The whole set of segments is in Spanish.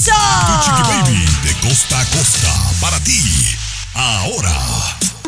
¡Eso! Tu Chiqui Baby de costa a costa para ti. Ahora.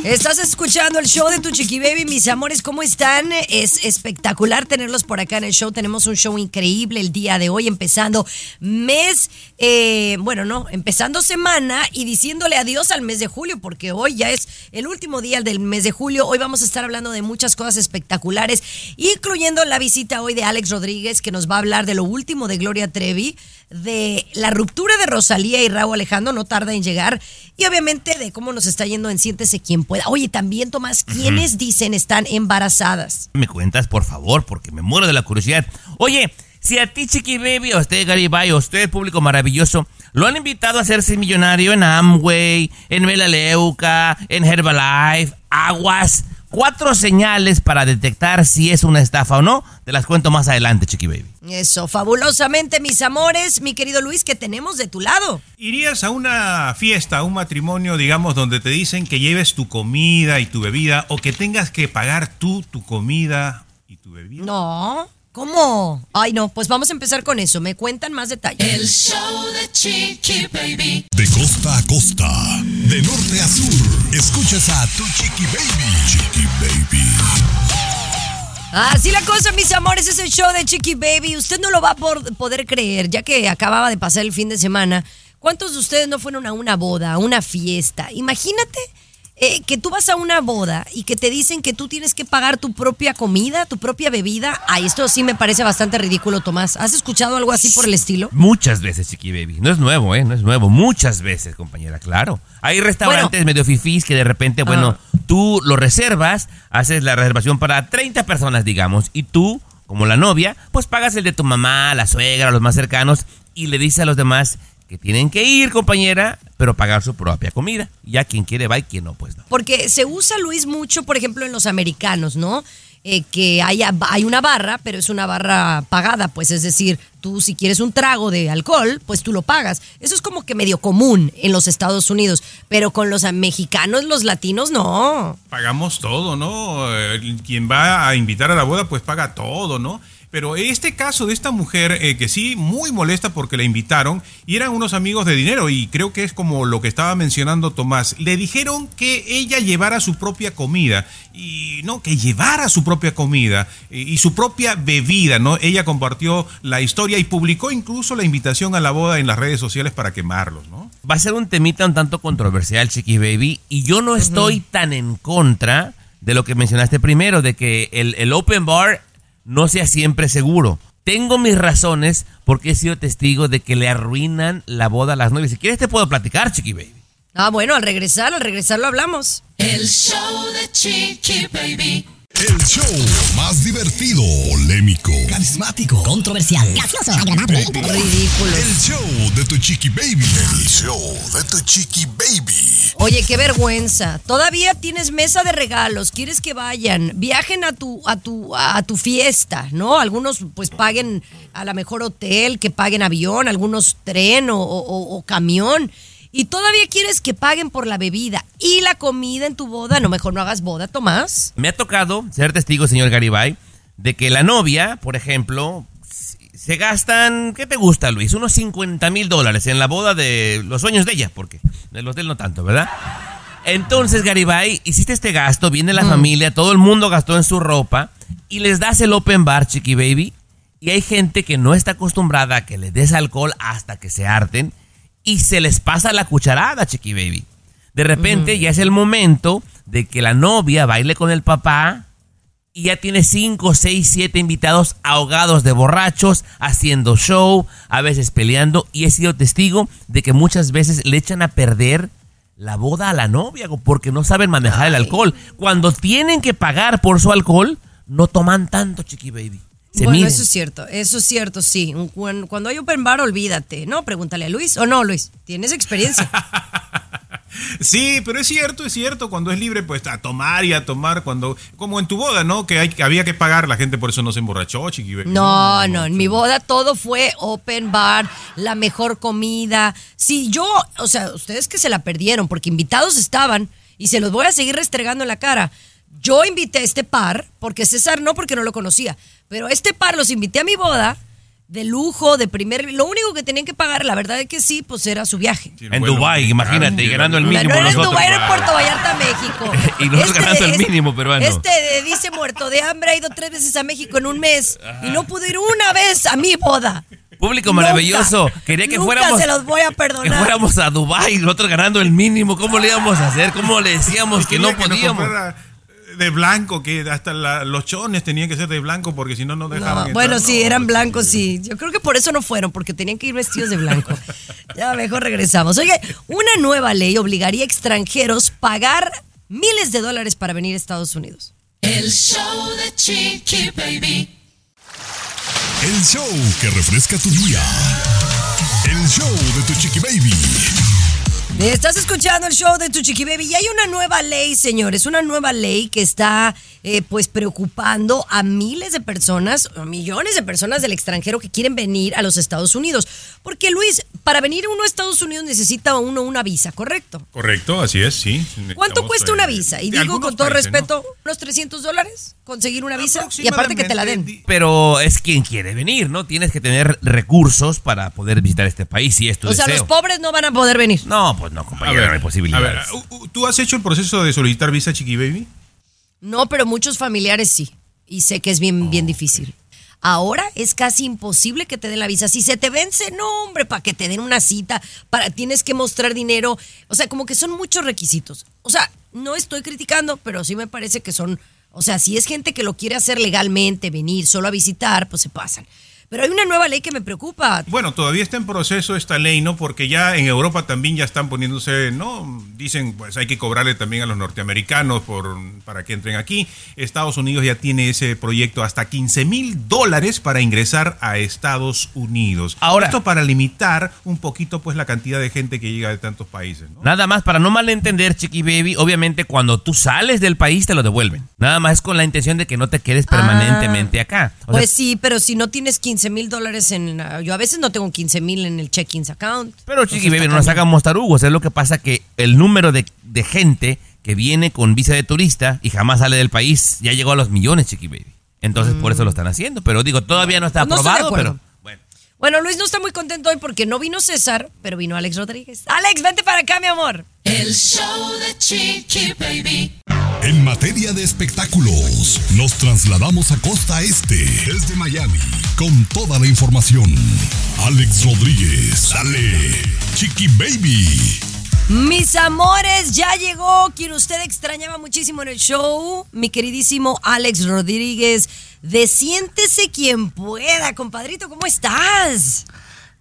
Estás escuchando el show de tu Chiqui Baby, mis amores, ¿cómo están? Es espectacular tenerlos por acá en el show. Tenemos un show increíble el día de hoy, empezando mes, eh, bueno, no, empezando semana y diciéndole adiós al mes de julio, porque hoy ya es el último día del mes de julio. Hoy vamos a estar hablando de muchas cosas espectaculares, incluyendo la visita hoy de Alex Rodríguez, que nos va a hablar de lo último de Gloria Trevi, de la ruptura de Rosalía y Raúl Alejandro, no tarda en llegar, y obviamente de cómo nos está yendo en Siéntese quien pueda. Oye, también, Tomás, ¿quiénes dicen están embarazadas? Me cuentas, por favor, porque me muero de la curiosidad. Oye, si a ti, Chiqui Baby, a usted, Garibay, a usted, público maravilloso, lo han invitado a hacerse millonario en Amway, en Melaleuca, en Herbalife, Aguas, cuatro señales para detectar si es una estafa o no. Te las cuento más adelante, Chiqui Baby. Eso, fabulosamente, mis amores, mi querido Luis, que tenemos de tu lado. ¿Irías a una fiesta, a un matrimonio, digamos, donde te dicen que lleves tu comida y tu bebida o que tengas que pagar tú tu comida y tu bebida? No, ¿cómo? Ay, no, pues vamos a empezar con eso. Me cuentan más detalles. El show de Chiqui Baby. De costa a costa, de norte a sur, escuchas a tu Chiqui Baby. Chiqui Baby. Así la cosa, mis amores, es el show de Chiqui Baby. Usted no lo va a por- poder creer, ya que acababa de pasar el fin de semana. ¿Cuántos de ustedes no fueron a una boda, a una fiesta? Imagínate eh, que tú vas a una boda y que te dicen que tú tienes que pagar tu propia comida, tu propia bebida. Ay, esto sí me parece bastante ridículo, Tomás. ¿Has escuchado algo así por el estilo? Muchas veces, Chiqui Baby. No es nuevo, ¿eh? No es nuevo. Muchas veces, compañera, claro. Hay restaurantes medio fifís que de repente, bueno, tú lo reservas, haces la reservación para 30 personas, digamos, y tú, como la novia, pues pagas el de tu mamá, la suegra, los más cercanos, y le dices a los demás que tienen que ir, compañera, pero pagar su propia comida. Ya quien quiere va y quien no, pues no. Porque se usa, Luis, mucho, por ejemplo, en los americanos, ¿no? Eh, que haya, hay una barra, pero es una barra pagada, pues es decir, tú si quieres un trago de alcohol, pues tú lo pagas. Eso es como que medio común en los Estados Unidos, pero con los mexicanos, los latinos, no. Pagamos todo, ¿no? Eh, Quien va a invitar a la boda, pues paga todo, ¿no? Pero este caso de esta mujer, eh, que sí, muy molesta porque la invitaron, y eran unos amigos de dinero, y creo que es como lo que estaba mencionando Tomás, le dijeron que ella llevara su propia comida, y no, que llevara su propia comida y, y su propia bebida, ¿no? Ella compartió la historia y publicó incluso la invitación a la boda en las redes sociales para quemarlos, ¿no? Va a ser un temita un tanto controversial, Chiqui Baby, y yo no estoy tan en contra de lo que mencionaste primero, de que el, el open bar no sea siempre seguro. Tengo mis razones porque he sido testigo de que le arruinan la boda a las novias. Si quieres te puedo platicar, Chiqui Baby. Ah, bueno, al regresar, al regresar lo hablamos. El show de Chiqui Baby. El show más divertido, polémico, Carismático, controversial, gracioso, agradable. Ridículo. el show de tu chiqui baby. El show de tu chiqui baby. Oye, qué vergüenza. Todavía tienes mesa de regalos, quieres que vayan, viajen a tu a tu a tu fiesta, ¿no? Algunos pues paguen a la mejor hotel, que paguen avión, algunos tren o, o- o camión. Y todavía quieres que paguen por la bebida y la comida en tu boda. No, mejor no hagas boda, Tomás. Me ha tocado ser testigo, señor Garibay, de que la novia, por ejemplo, se gastan, ¿qué te gusta, Luis? Unos 50 mil dólares en la boda de los sueños de ella, porque de los de él no tanto, ¿verdad? Entonces, Garibay, hiciste este gasto, viene la familia, todo el mundo gastó en su ropa y les das el open bar, chiqui baby. Y hay gente que no está acostumbrada a que le des alcohol hasta que se harten y se les pasa la cucharada, Chiqui Baby. De repente ya es el momento de que la novia baile con el papá y ya tiene 5, 6, 7 invitados ahogados de borrachos, haciendo show, a veces peleando y he sido testigo de que muchas veces le echan a perder la boda a la novia porque no saben manejar el alcohol. Cuando tienen que pagar por su alcohol, no toman tanto, Chiqui Baby. Se bueno, miden. eso es cierto, eso es cierto, sí. Cuando, hay open bar, olvídate. No, pregúntale a Luis. O no, Luis, tienes experiencia. Sí, pero es cierto, es cierto, cuando es libre, pues a tomar y a tomar, cuando, como en tu boda, ¿no? Que, hay, que había que pagar, la gente por eso no se emborrachó, chiqui. No, no, en mi boda todo fue open bar, la mejor comida. Sí, yo, o sea, ustedes que se la perdieron porque invitados estaban y se los voy a seguir restregando en la cara. Yo invité a este par, porque César no, porque no lo conocía, pero este par los invité a mi boda de lujo, de primer... Lo único que tenían que pagar, la verdad es que sí, pues era su viaje. Sí, En vuelo Dubái, imagínate, y ganando el el- No mínimo era en. Dubái, era en Puerto Vallarta, México. Y nosotros ganando el mínimo peruano. Este de- dice muerto de hambre ha ido tres veces a México en un mes y no pudo ir una vez a mi boda. Público Nunca, maravilloso. Quería que nunca fuéramos. se los voy a Que fuéramos a Dubái, nosotros ganando el mínimo. ¿Cómo le íbamos a hacer? ¿Cómo le decíamos que no podíamos? comprara de blanco, que hasta la- los chones tenían que ser de blanco porque si no, no dejaban. No, bueno, sí, No, eran sí, blancos, sí. Yo creo que por eso no fueron, porque tenían que ir vestidos de blanco. ya mejor regresamos. Oye, una nueva ley obligaría a extranjeros pagar miles de dólares para venir a Estados Unidos. El show de Chiqui Baby. El show que refresca tu día. El show de tu chiqui baby. Estás escuchando el show de Tu Chiqui Baby y hay una nueva ley, señores, una nueva ley que está eh, pues preocupando a miles de personas, o millones de personas del extranjero que quieren venir a los Estados Unidos. Porque Luis, para venir uno a Estados Unidos necesita uno una visa, ¿correcto? Correcto, así es, sí. ¿Cuánto cuesta eh, una visa? Y digo con todo países, ¿no? respeto, unos 300 dólares conseguir una visa y aparte que te la den. Aproximadamente, Pero es quien quiere venir, ¿no? Tienes que tener recursos para poder visitar este país si es tu O sea, los pobres no van a poder venir. No, pues no, A compañero, ver, no hay a posibilidades. ver, uh, uh, ¿tú has hecho el proceso de solicitar visa, Chiqui Baby? No, pero muchos familiares sí. Y sé que es bien, bien difícil. Ahora es casi imposible que te den la visa. Si se te vence, no, hombre, para que te den una cita, para tienes que mostrar dinero. O sea, como que son muchos requisitos. O sea, no estoy criticando, pero sí me parece que son. O sea, si es gente que lo quiere hacer legalmente, venir solo a visitar, pues se pasan. Pero hay una nueva ley que me preocupa. Bueno, todavía está en proceso esta ley, ¿no? Porque ya en Europa también ya están poniéndose, ¿no? Dicen, pues hay que cobrarle también a los norteamericanos por, para que entren aquí. Estados Unidos ya tiene ese proyecto hasta 15 mil dólares para ingresar a Estados Unidos. Ahora- Esto para limitar un poquito, pues, la cantidad de gente que llega de tantos países, ¿no? Nada más, para no malentender, Chiqui Baby, obviamente cuando tú sales del país te lo devuelven. Nada más con la intención de que no te quedes permanentemente acá. O sea, Pues sí, pero si no tienes 15 mil dólares en... Yo a veces no tengo 15 mil en el check-ins account. pero Chiqui Baby, no nos hagamos tarugos. Es lo que pasa que el número de, de gente que viene con visa de turista y jamás sale del país ya llegó a los millones, Chiqui Baby. Entonces por eso lo están haciendo. Pero digo, todavía no está Pues no aprobado, pero bueno. Bueno, Luis no está muy contento hoy porque no vino César, pero vino Alex Rodríguez. Alex, vente para acá, mi amor. El show de Chiqui Baby. En materia de espectáculos, nos trasladamos a Costa Este, desde Miami, con toda la información. Alex Rodríguez, sale Chiqui Baby. Mis amores, ya llegó quien usted extrañaba muchísimo en el show, mi queridísimo Alex Rodríguez. De siéntese quien pueda, compadrito, ¿cómo estás?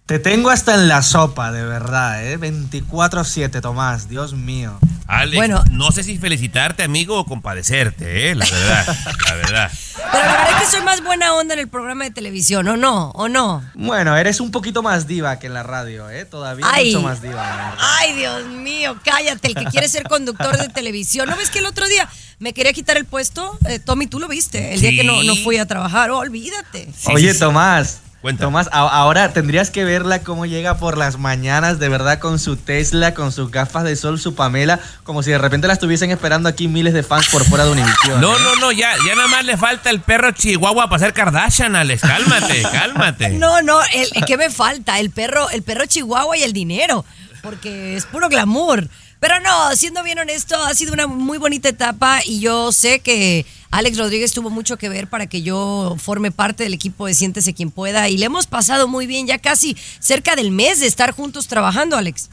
Te tengo hasta en la sopa, de verdad, ¿eh? 24-7, Tomás, Dios mío. Alex, Bueno. no sé si felicitarte, amigo, o compadecerte, ¿eh? La verdad, la verdad. Pero la verdad es que soy más buena onda en el programa de televisión, ¿o no? ¿O no? Bueno, eres un poquito más diva que en la radio, ¿eh? Todavía Ay. mucho más diva. Ay, Dios mío, cállate, el que quiere ser conductor de televisión. ¿No ves que el otro día me quería quitar el puesto? Eh, Tommy, tú lo viste, el día que no, no fui a trabajar. Oh, olvídate. Oye, sí. Tomás. Cuenta. Tomás, ahora tendrías que verla cómo llega por las mañanas, de verdad, con su Tesla, con sus gafas de sol, su Pamela, como si de repente la estuviesen esperando aquí miles de fans por fuera de Univision. No, ¿eh? no, no, ya, ya nada más le falta el perro chihuahua para ser Kardashian, Alex. Cálmate, cálmate. No, no, el, ¿qué me falta? El perro, el perro chihuahua y el dinero, porque es puro glamour. Pero no, siendo bien honesto, ha sido una muy bonita etapa y yo sé que Alex Rodríguez tuvo mucho que ver para que yo forme parte del equipo de Siéntese quien pueda y le hemos pasado muy bien, ya casi cerca del mes de estar juntos trabajando, Alex.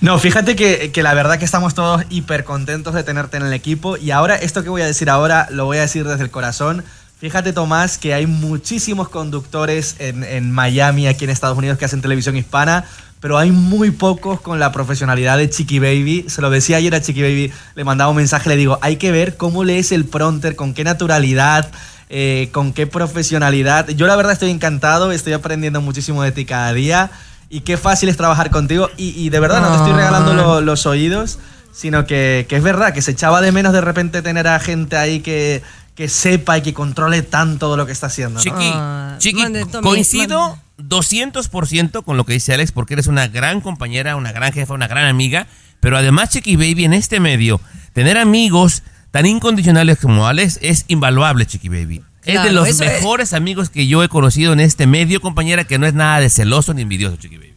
No, fíjate que, la verdad que estamos todos hiper contentos de tenerte en el equipo y ahora esto que voy a decir ahora lo voy a decir desde el corazón. Fíjate, Tomás, que hay muchísimos conductores en Miami, aquí en Estados Unidos, que hacen televisión hispana, pero hay muy pocos con la profesionalidad de Chiqui Baby. Se lo decía ayer a Chiqui Baby, le mandaba un mensaje, le digo, hay que ver cómo lees el pronter, con qué naturalidad, eh, con qué profesionalidad. Yo la verdad estoy encantado, estoy aprendiendo muchísimo de ti cada día y qué fácil es trabajar contigo. Y, y de verdad no te estoy regalando lo- los oídos, sino que, que es verdad, que se echaba de menos de repente tener a gente ahí que, que sepa y que controle tanto de lo que está haciendo. ¿no? Chiqui, Chiqui, coincido. 200% con lo que dice Alex porque eres una gran compañera, una gran jefa, una gran amiga, pero además Chiqui Baby en este medio, tener amigos tan incondicionales como Alex es invaluable, Chiqui Baby. es de los es- mejores amigos que yo he conocido en este medio, compañera, que no es nada de celoso ni envidioso, Chiqui Baby.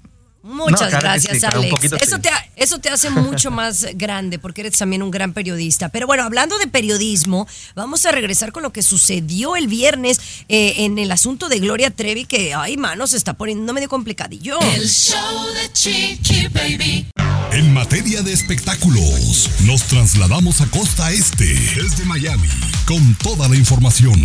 Muchas No, claro que gracias, sí, Alex. poquito eso, sí. te, ha- eso te hace mucho más grande porque eres también un gran periodista. Pero bueno, hablando de periodismo, vamos a regresar con lo que sucedió el viernes eh, en el asunto de Gloria Trevi, que, ay, mano, se está poniendo medio complicadillo. El show de Chiqui Baby. En materia de espectáculos, nos trasladamos a Costa Este, desde Miami, con toda la información.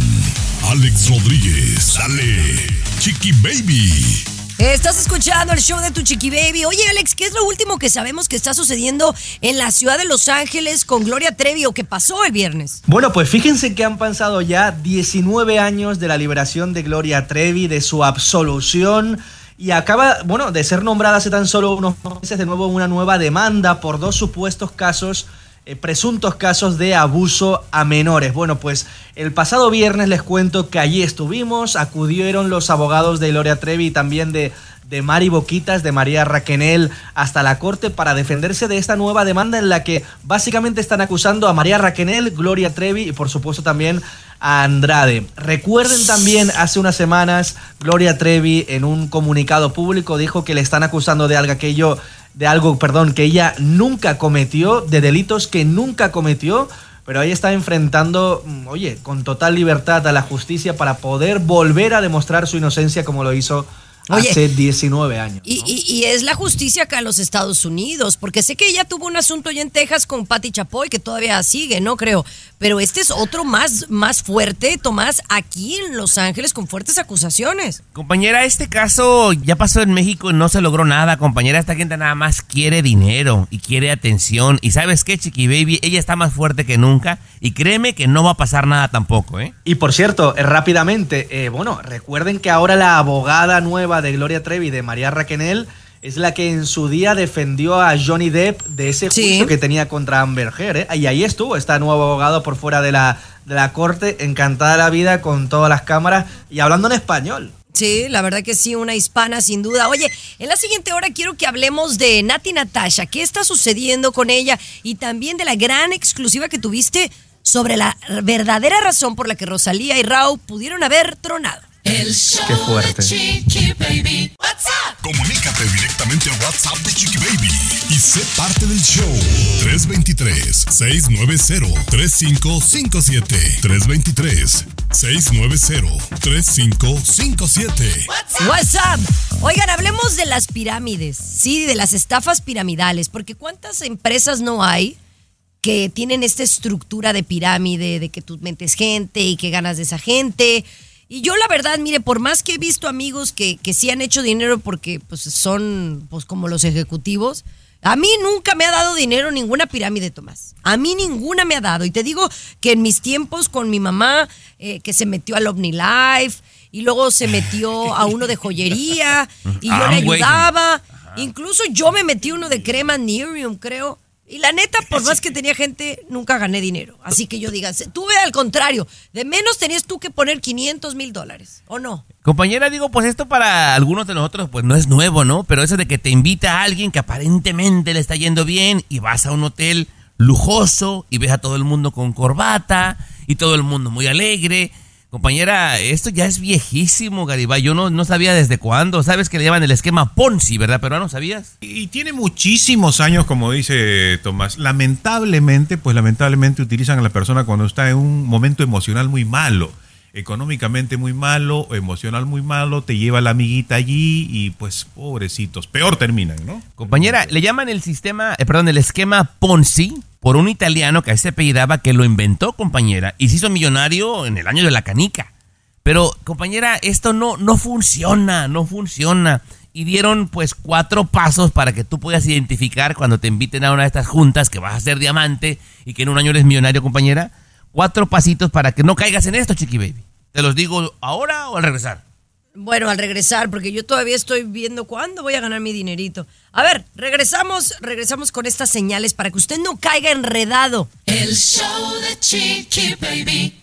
Alex Rodríguez, sale Chiqui Baby. Estás escuchando el show de tu chiqui baby. Oye, Alex, ¿qué es lo último que sabemos que está sucediendo en la ciudad de Los Ángeles con Gloria Trevi o que pasó el viernes? Bueno, pues fíjense que han pasado ya 19 años de la liberación de Gloria Trevi, de su absolución. Y acaba, bueno, de ser nombrada hace tan solo unos meses de nuevo una nueva demanda por dos supuestos casos, eh, presuntos casos de abuso a menores. Bueno, pues el pasado viernes les cuento que allí estuvimos, acudieron los abogados de Gloria Trevi y también de, de Mari Boquitas, de María Raquenel, hasta la corte para defenderse de esta nueva demanda en la que básicamente están acusando a María Raquenel, Gloria Trevi y por supuesto también a Andrade. Recuerden también hace unas semanas Gloria Trevi en un comunicado público dijo que le están acusando de algo aquello de algo, perdón, que ella nunca cometió, de delitos que nunca cometió, pero ahí está enfrentando, mm, oye, con total libertad a la justicia para poder volver a demostrar su inocencia como lo hizo Oye, hace 19 años. Y, y- y es la justicia acá en los Estados Unidos, porque sé que ella tuvo un asunto ya en Texas con Patti Chapoy, que todavía sigue, no creo. Pero este es otro más, más fuerte, Tomás, aquí en Los Ángeles con fuertes acusaciones. Compañera, este caso ya pasó en México y no se logró nada, compañera. Esta gente nada más quiere dinero y quiere atención. Y sabes qué, Chiqui Baby, ella está más fuerte que nunca y créeme que no va a pasar nada tampoco, ¿eh? Y por cierto, eh, rápidamente, eh, bueno, recuerden que ahora la abogada nueva de Gloria Trevi, de María Raquenel, es la que en su día defendió a Johnny Depp de ese Sí. juicio que tenía contra Amber Heard. ¿eh? Y ahí estuvo, está nuevo abogado por fuera de la, de la corte, encantada la vida con todas las cámaras y hablando en español. Sí, la verdad que sí, una hispana sin duda. Oye, en la siguiente hora quiero que hablemos de Nati Natasha, qué está sucediendo con ella y también de la gran exclusiva que tuviste sobre la verdadera razón por la que Rosalía y Rao pudieron haber tronado. El show Qué fuerte. de Chiqui Baby. What's up? Comunícate directamente al WhatsApp de Chiqui Baby y sé parte del show. 323-690-3557. 323-690-3557. What's up? Oigan, hablemos de las pirámides, sí, de las estafas piramidales, porque cuántas empresas no hay que tienen esta estructura de pirámide, de que tú metes gente y que ganas de esa gente. Y yo la verdad, mire, por más que he visto amigos que, que sí han hecho dinero porque pues son pues como los ejecutivos, a mí nunca me ha dado dinero ninguna pirámide, Tomás. A mí ninguna me ha dado. Y te digo que en mis tiempos con mi mamá, eh, que se metió al OmniLife y luego se metió a uno de joyería y yo Ah, le ayudaba. Incluso yo me metí uno de crema Nerium, creo. Y la neta, por más que tenía gente, nunca gané dinero. Así que yo diga, tuve al contrario, de menos tenías tú que poner 500 mil dólares, ¿o no? Compañera, digo, pues esto para algunos de nosotros pues no es nuevo, ¿no? Pero eso de que te invita a alguien que aparentemente le está yendo bien y vas a un hotel lujoso y ves a todo el mundo con corbata y todo el mundo muy alegre. Compañera, esto ya es viejísimo, Garibay. Yo no, no sabía desde cuándo. Sabes que le llaman el esquema Ponzi, ¿verdad? Pero no sabías. Y tiene muchísimos años, como dice Tomás. Lamentablemente, pues lamentablemente utilizan a la persona cuando está en un momento emocional muy malo. Económicamente muy malo, emocional muy malo, te lleva la amiguita allí y pues pobrecitos, peor terminan, ¿no? Compañera, le llaman el sistema, eh, perdón, el esquema Ponzi por un italiano que se apellidaba que lo inventó, compañera, y se hizo millonario en el año de la canica. Pero, compañera, esto no, no funciona, no funciona. Y dieron pues cuatro pasos para que tú puedas identificar cuando te inviten a una de estas juntas que vas a ser diamante y que en un año eres millonario, compañera. Cuatro pasitos para que no caigas en esto, chiqui baby. ¿Te los digo ahora o al regresar? Bueno, al regresar, porque yo todavía estoy viendo cuándo voy a ganar mi dinerito. A ver, regresamos, regresamos con estas señales para que usted no caiga enredado. El show de Chiqui Baby.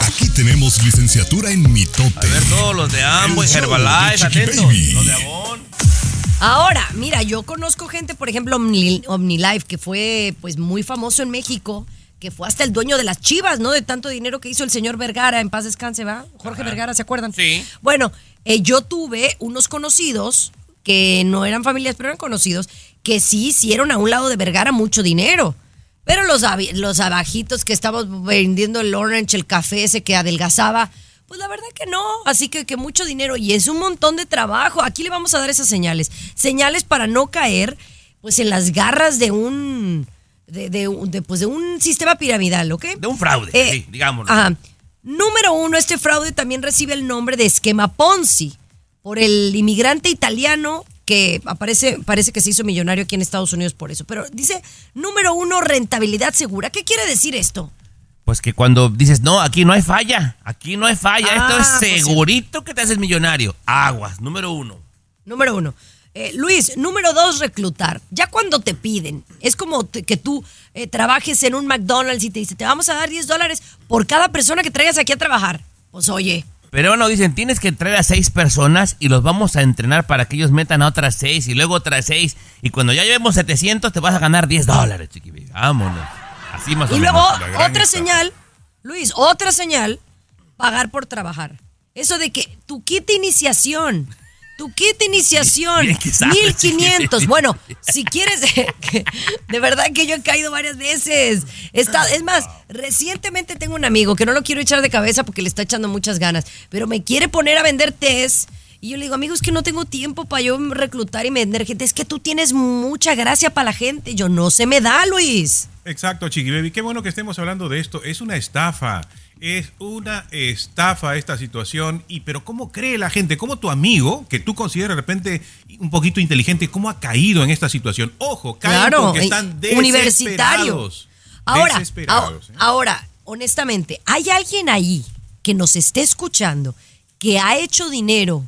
Aquí tenemos licenciatura en mitote. A ver, todos los de Amway, Herbalife, atentos. Baby. Los de Avon. Ahora, mira, yo conozco gente, por ejemplo, Omni- OmniLife, que fue pues muy famoso en México, que fue hasta el dueño de las chivas, ¿no? De tanto dinero que hizo el señor Vergara, en paz descanse, ¿va? Jorge Vergara, ¿se acuerdan? Sí. Bueno, eh, yo tuve unos conocidos que no eran familias, pero eran conocidos, que sí hicieron a un lado de Vergara mucho dinero. Pero los, los abajitos que estábamos vendiendo el orange, el café ese que adelgazaba, pues la verdad que no. Así que, que mucho dinero y es un montón de trabajo. Aquí le vamos a dar esas señales. Señales para no caer pues en las garras de un, de, de un- de, pues, de un sistema piramidal, ¿ok? De un fraude, Eh, sí, digámoslo. Ajá. Número uno, este fraude también recibe el nombre de esquema Ponzi por el inmigrante italiano que aparece, parece que se hizo millonario aquí en Estados Unidos por eso. Pero dice, número uno, rentabilidad segura. ¿Qué quiere decir esto? Pues que cuando dices, no, aquí no hay falla, aquí no hay falla, Ah, esto es pues sí. segurito que te haces millonario. Aguas, número uno. Número uno. Eh, Luis, número dos, reclutar. Ya cuando te piden, es como te- que tú eh, trabajes en un McDonald's y te dice, te vamos a dar 10 dólares por cada persona que traigas aquí a trabajar. Pues oye, Pero bueno, dicen, tienes que traer a seis personas y los vamos a entrenar para que ellos metan a otras seis y luego otras seis. Y cuando ya llevemos 700 te vas a ganar 10 dólares, chiqui. baby. Vámonos. Así más o Y luego, otra señal, Luis, otra señal, pagar por trabajar. Eso de que tu kit de iniciación, tu kit de iniciación, sabes, 1500. chiquitito. Bueno, si quieres, de verdad que yo he caído varias veces. Está, es más, recientemente tengo un amigo que no lo quiero echar de cabeza porque le está echando muchas ganas, pero me quiere poner a vender test. Y yo le digo, amigo, es que no tengo tiempo para yo reclutar y vender gente. Es que tú tienes mucha gracia para la gente. Yo no se me da, Luis. Exacto, Chiqui Baby. Qué bueno que estemos hablando de esto. Es una estafa. Es una estafa esta situación. Y pero ¿cómo cree la gente? ¿Cómo tu amigo, que tú consideras de repente un poquito inteligente, cómo ha caído en esta situación? Ojo, caen Claro, porque están universitario. desesperados. Ahora, Desesperados, ahora, ¿eh? ahora, honestamente, ¿hay alguien ahí que nos esté escuchando que ha hecho dinero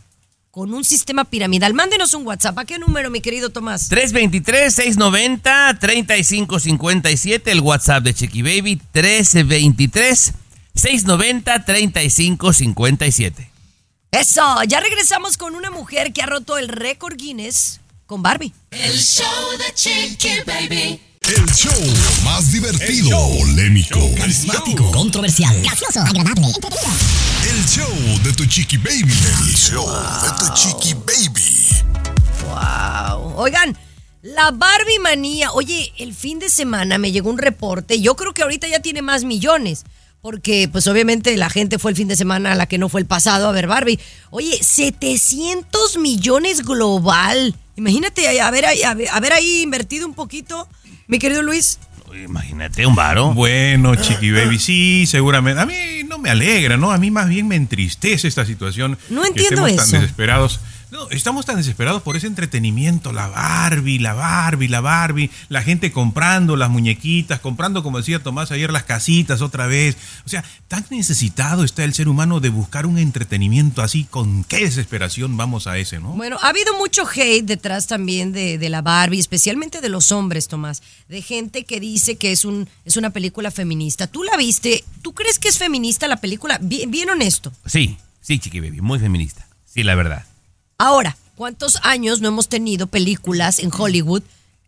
con un sistema piramidal? Mándenos un WhatsApp. ¿A qué número, mi querido Tomás? 323-690-3557, el WhatsApp de Chiqui Baby, 1323-690-3557. Eso, ya regresamos con una mujer que ha roto el récord Guinness con Barbie. El show de Chiqui Baby. El show más divertido, polémico, carismático. Controversial. Gracioso. Agradable. El show de tu chiqui baby. El show de tu chiqui baby. Wow. Oigan, la Barbie manía. Oye, el fin de semana me llegó un reporte. Yo creo que ahorita ya tiene más millones. Porque, pues, obviamente la gente fue el fin de semana a la que no fue el pasado a ver Barbie. Oye, 700 millones global. Imagínate a ver, ahí- a ver, a ver ahí invertido un poquito, mi querido Luis. Imagínate un varo. Bueno, Chiqui Baby, sí, seguramente. A mí no me alegra, ¿no? A mí más bien me entristece esta situación. No que entiendo estemos tan eso. desesperados. No, estamos tan desesperados por ese entretenimiento, la Barbie, la Barbie, la Barbie, la gente comprando las muñequitas, comprando, como decía Tomás ayer, las casitas otra vez. O sea, tan necesitado está el ser humano de buscar un entretenimiento así, con qué desesperación vamos a ese, ¿no? Bueno, ha habido mucho hate detrás también de, de la Barbie, especialmente de los hombres, Tomás. De gente que dice que es, un, es una película feminista. ¿Tú la viste? ¿Tú crees que es feminista la película? Bien, bien honesto. Sí, sí, Chiqui Baby, muy feminista. Sí, la verdad. Ahora, ¿cuántos años no hemos tenido películas en Hollywood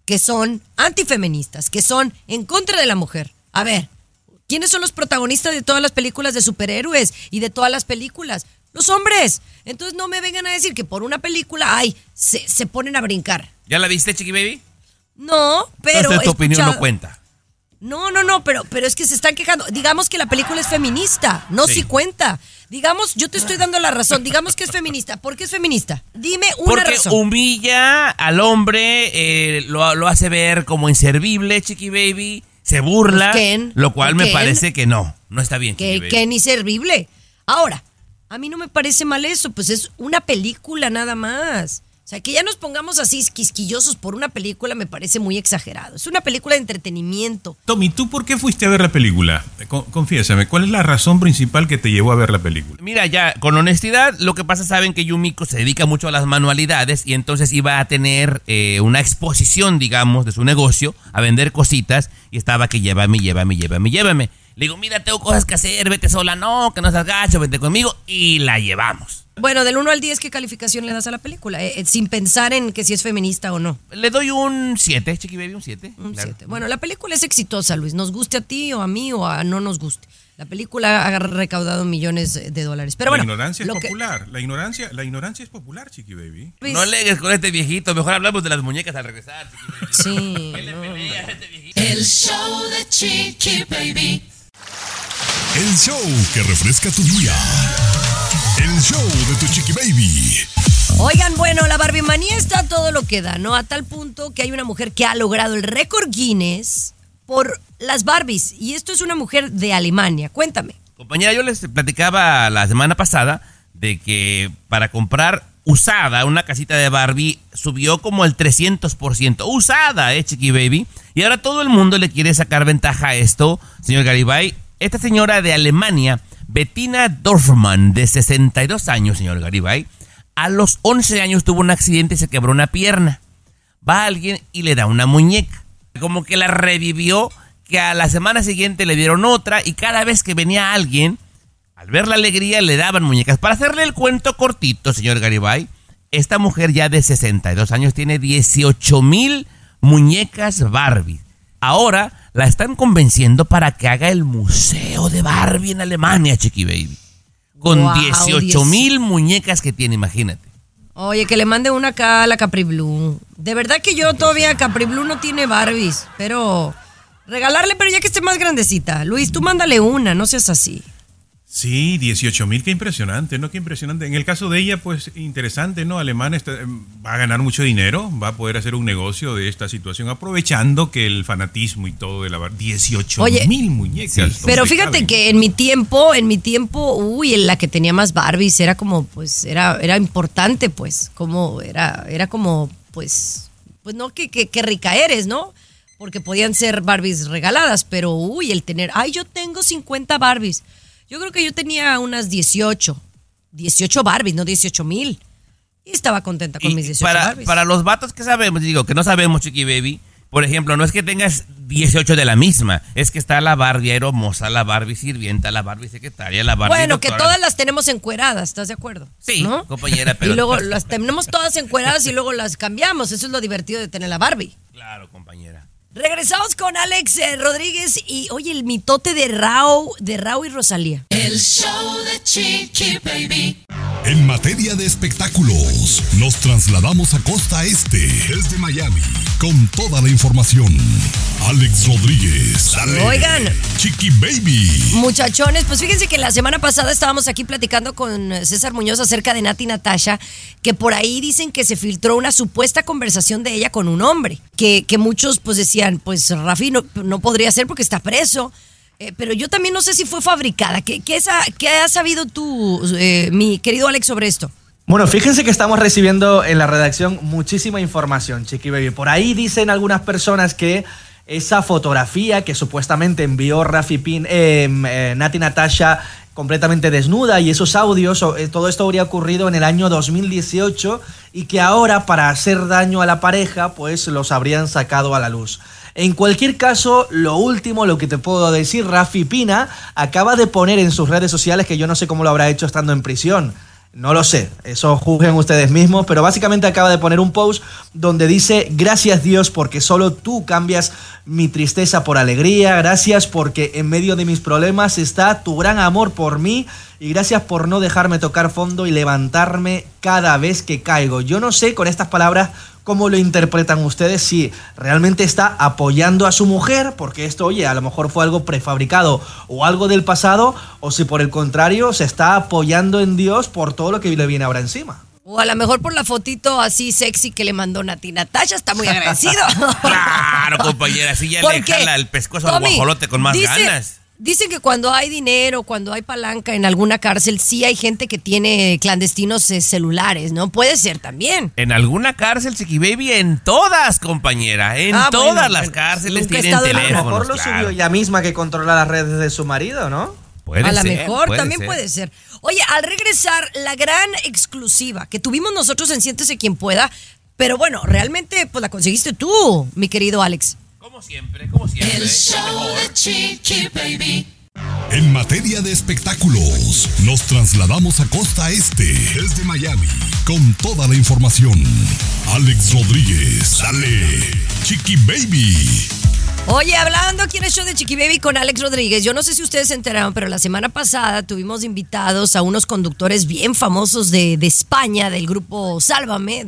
que son antifeministas, que son en contra de la mujer? A ver, ¿Quiénes son los protagonistas de todas las películas de superhéroes y de todas las películas? Los hombres. Entonces no me vengan a decir que por una película, ay, se, se ponen a brincar. ¿Ya la viste, Chiqui Baby? No, pero... Entonces tu opinión no cuenta. No, no, no, pero, pero es que se están quejando. Digamos que la película es feminista, no Sí. si cuenta. Digamos, yo te estoy dando la razón. Digamos que es feminista. ¿Por qué es feminista? Dime una Porque razón. humilla al hombre, eh, lo, lo hace ver como inservible, Chiqui Baby, se burla, Pues, Ken, lo cual me parece que no, no está bien. Chiqui que, Baby. que ni servible. Ahora, a mí no me parece mal eso, pues es una película nada más. O sea, que ya nos pongamos así quisquillosos por una película me parece muy exagerado. Es una película de entretenimiento. Tommy, ¿tú por qué fuiste a ver la película? Con- confiésame, ¿cuál es la razón principal que te llevó a ver la película? Mira, ya, con honestidad, lo que pasa, saben que Yumiko se dedica mucho a las manualidades y entonces iba a tener eh, una exposición, digamos, de su negocio, a vender cositas y estaba que llévame, llévame, llévame, llévame. Le digo, mira, tengo cosas que hacer, vete sola, no, que no seas gacho, vete conmigo y la llevamos. Bueno, del 1 al 10, ¿qué calificación le das a la película? Eh, eh, sin pensar en que si es feminista o no. Le doy un 7, Chiqui Baby, un 7. Un siete. Bueno, la película es exitosa, Luis. Nos guste a ti o a mí o a no nos guste. La película ha recaudado millones de dólares. Pero bueno, la ignorancia es lo que- popular. La ignorancia, la ignorancia es popular, Chiqui Baby. Luis, No legues con este viejito, mejor hablamos de las muñecas al regresar. Chiqui Baby. Sí. no. El show de Chiqui Baby. El show que refresca tu día. El show de tu chiqui baby. Oigan, bueno, la Barbie manía está todo lo que da, ¿no? A tal punto que hay una mujer que ha logrado el récord Guinness por las Barbies. Y esto es una mujer de Alemania. Cuéntame. Compañera, yo les platicaba la semana pasada de que para comprar usada una casita de Barbie subió como el 300%. Usada, eh, Chiqui Baby. Y ahora todo el mundo le quiere sacar ventaja a esto, señor Garibay. Esta señora de Alemania, Bettina Dorfman, de 62 años, señor Garibay, a los 11 años tuvo un accidente y se quebró una pierna. Va alguien y le da una muñeca. Como que la revivió, que a la semana siguiente le dieron otra y cada vez que venía alguien, al ver la alegría le daban muñecas. Para hacerle el cuento cortito, señor Garibay, esta mujer ya de 62 años tiene 18 mil muñecas Barbie. Ahora la están convenciendo para que haga el museo de Barbie en Alemania, Chiqui Baby. Con Wow, 18 mil muñecas que tiene, imagínate. Oye, que le mande una acá a la Capri Blue. De verdad que yo todavía Capri Blue no tiene Barbies, pero regalarle, pero ya que esté más grandecita. Luis, tú mándale una, no seas así. Sí, 18 mil, qué impresionante, ¿no? Qué impresionante. En el caso de ella, pues interesante, ¿no? Alemania está- va a ganar mucho dinero, va a poder hacer un negocio de esta situación, aprovechando que el fanatismo y todo de la bar- 18 Oye, mil muñecas. Pero ¿dónde fíjate caben? que en mi tiempo, en mi tiempo, uy, la que tenía más Barbies era como, pues, era, era importante, pues, como, era, era como, pues, pues no que, que, que rica eres, ¿no? Porque podían ser Barbies regaladas, pero uy, el tener, ay, yo tengo 50 Barbies. Yo creo que yo tenía unas 18, 18 Barbies, no 18 mil. Y estaba contenta con Y mis 18 para, Barbies. para los vatos que sabemos, digo, que no sabemos, Chiqui Baby, por ejemplo, no es que tengas 18 de la misma, es que está la Barbie aeromosa, la Barbie sirvienta, la Barbie secretaria, la Barbie Bueno, que todas las tenemos encueradas, ¿estás de acuerdo? Sí, ¿No? compañera, pero... Y luego las tenemos todas encueradas y luego las cambiamos. Eso es lo divertido de tener la Barbie. Claro, compañera. Regresamos con Alex eh, Rodríguez y oye, el mitote de Rao, de Rao y Rosalía. El show de Chiqui Baby. En materia de espectáculos, nos trasladamos a Costa Este, desde Miami, con toda la información. Alex Rodríguez. Oigan. Chiqui Baby. Muchachones, pues fíjense que la semana pasada estábamos aquí platicando con César Muñoz acerca de Nati Natasha, que por ahí dicen que se filtró una supuesta conversación de ella con un hombre, que, que muchos pues decían, pues Rafi no, no podría ser porque está preso. Eh, pero yo también no sé si fue fabricada. ¿Qué, qué, esa- qué has sabido tú, eh, mi querido Alex, sobre esto? Bueno, fíjense que estamos recibiendo en la redacción muchísima información, Chiqui Baby. Por ahí dicen algunas personas que esa fotografía que supuestamente envió Rafi Pin, eh, eh, Nati Natasha completamente desnuda y esos audios, todo esto habría ocurrido en el año 2018 y que ahora para hacer daño a la pareja pues los habrían sacado a la luz. En cualquier caso, lo último, lo que te puedo decir, Rafi Pina acaba de poner en sus redes sociales, que yo no sé cómo lo habrá hecho estando en prisión, No lo sé, eso juzguen ustedes mismos, pero básicamente acaba de poner un post donde dice, gracias Dios porque solo tú cambias mi tristeza por alegría, gracias porque en medio de mis problemas está tu gran amor por mí y gracias por no dejarme tocar fondo y levantarme cada vez que caigo. Yo no sé con estas palabras cómo lo interpretan ustedes, si realmente está apoyando a su mujer, porque esto, oye, a lo mejor fue algo prefabricado o algo del pasado, o si por el contrario se está apoyando en Dios por todo lo que le viene ahora encima. O a lo mejor por la fotito así sexy que le mandó Nati. Natasha está muy agradecido. Claro, compañera, así ya le jala el pescozo al guajolote con más dice- ganas. Dicen que cuando hay dinero, cuando hay palanca en alguna cárcel, sí hay gente que tiene clandestinos eh, celulares, ¿no? Puede ser también. En alguna cárcel, Chiqui Baby, en todas, compañera. En Ah, todas bueno, las bueno, cárceles tienen en- A lo teléfonos. mejor lo claro. subió ella misma que controla las redes de su marido, ¿no? Puede a lo mejor puede también ser. puede ser. Oye, al regresar, la gran exclusiva que tuvimos nosotros en Siéntese Quien Pueda, pero bueno, realmente pues la conseguiste tú, mi querido Alex. Como siempre, como siempre. El show de Chiqui Baby. En materia de espectáculos, nos trasladamos a Costa Este, desde Miami, con toda la información. Alex Rodríguez, dale, Chiqui Baby. Oye, hablando aquí en el show de Chiqui Baby con Alex Rodríguez, yo no sé si ustedes se enteraron, pero la semana pasada tuvimos invitados a unos conductores bien famosos de, España, del grupo Sálvame,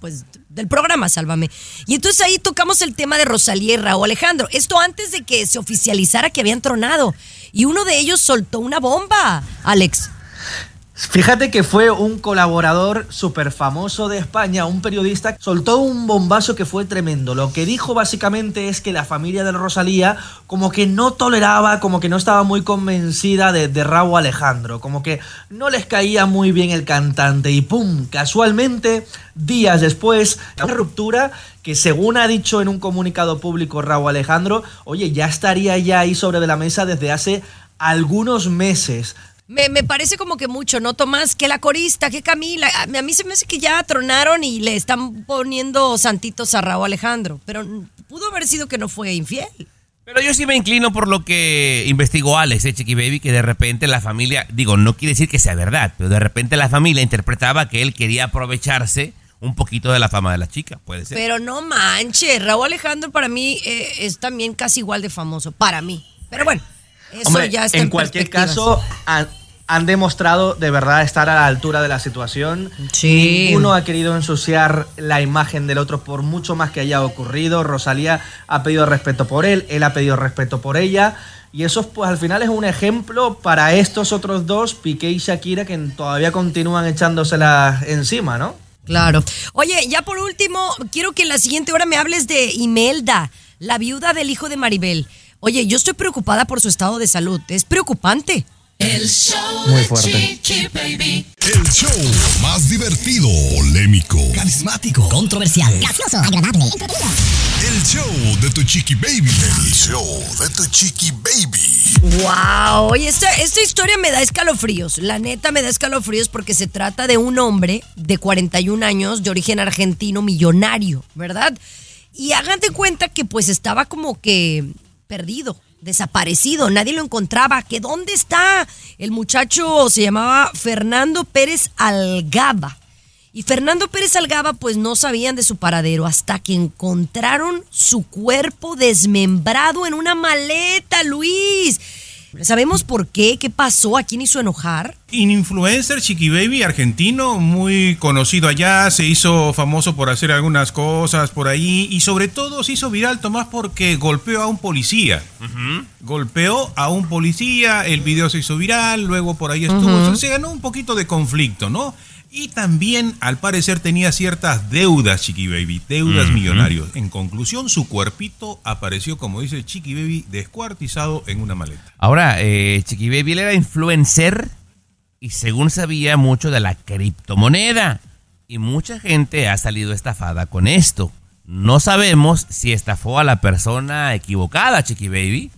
pues, del programa Sálvame. Y entonces ahí tocamos el tema de Rosalía y Raúl Alejandro. Esto antes de que se oficializara que habían tronado. Y uno de ellos soltó una bomba, Alex. Fíjate que fue un colaborador súper famoso de España, un periodista, soltó un bombazo que fue tremendo. Lo que dijo básicamente es que la familia de Rosalía como que no toleraba, como que no estaba muy convencida de, de Raúl Alejandro, como que no les caía muy bien el cantante y ¡pum! Casualmente, días después, una ruptura que según ha dicho en un comunicado público Raúl Alejandro, oye, ya estaría ya ahí sobre de la mesa desde hace algunos meses. Me, me parece como que mucho, ¿no, Tomás? Que la corista, que Camila. A, a mí se me hace que ya tronaron y le están poniendo santitos a Raúl Alejandro. Pero pudo haber sido que no fue infiel. Pero yo sí me inclino por lo que investigó Alex, eh, Chiqui Baby, que de repente la familia, digo, no quiere decir que sea verdad, pero de repente la familia interpretaba que él quería aprovecharse un poquito de la fama de la chica, puede ser. Pero no manches, Raúl Alejandro para mí eh, es también casi igual de famoso. Para mí. Pero bueno, eso Hombre, ya está en en, cualquier caso, han demostrado de verdad estar a la altura de la situación. Sí. Ninguno ha querido ensuciar la imagen del otro por mucho más que haya ocurrido. Rosalía ha pedido respeto por él, él ha pedido respeto por ella. Y eso, pues al final es un ejemplo para estos otros dos, Piqué y Shakira, que todavía continúan echándoselas encima, ¿no? Claro. Oye, ya por último, quiero que en la siguiente hora me hables de Imelda, la viuda del hijo de Maribel. Oye, yo estoy preocupada por su estado de salud. Es preocupante. El show Muy de fuerte. Chiqui Baby. El show más divertido, polémico, Carismático, controversial, gracioso, agradable, entretenido. el show de tu Chiqui Baby. El show de tu Chiqui Baby. Wow, oye, esta, esta historia me da escalofríos. La neta me da escalofríos porque se trata de un hombre de 41 años de origen argentino millonario, ¿verdad? Y hagan de cuenta que pues estaba como que perdido, desaparecido, nadie lo encontraba. ¿Que dónde está? El muchacho se llamaba Fernando Pérez Algaba. Y Fernando Pérez Algaba pues no sabían de su paradero hasta que encontraron su cuerpo desmembrado en una maleta, Luis. ¿Sabemos por qué? ¿Qué pasó? ¿A quién hizo enojar? Influencer, Chiqui Baby, argentino, muy conocido allá, se hizo famoso por hacer algunas cosas por ahí y sobre todo se hizo viral, Tomás, porque golpeó a un policía. Golpeó a un policía, el video se hizo viral, luego por ahí estuvo, se ganó un poquito de conflicto, ¿no? Y también, al parecer, tenía ciertas deudas, Chiqui Baby, deudas millonarios. En conclusión, su cuerpito apareció, como dice Chiqui Baby, descuartizado en una maleta. Ahora, eh, Chiqui Baby él era influencer y según sabía mucho de la criptomoneda. Y mucha gente ha salido estafada con esto. No sabemos si estafó a la persona equivocada, Chiqui Baby.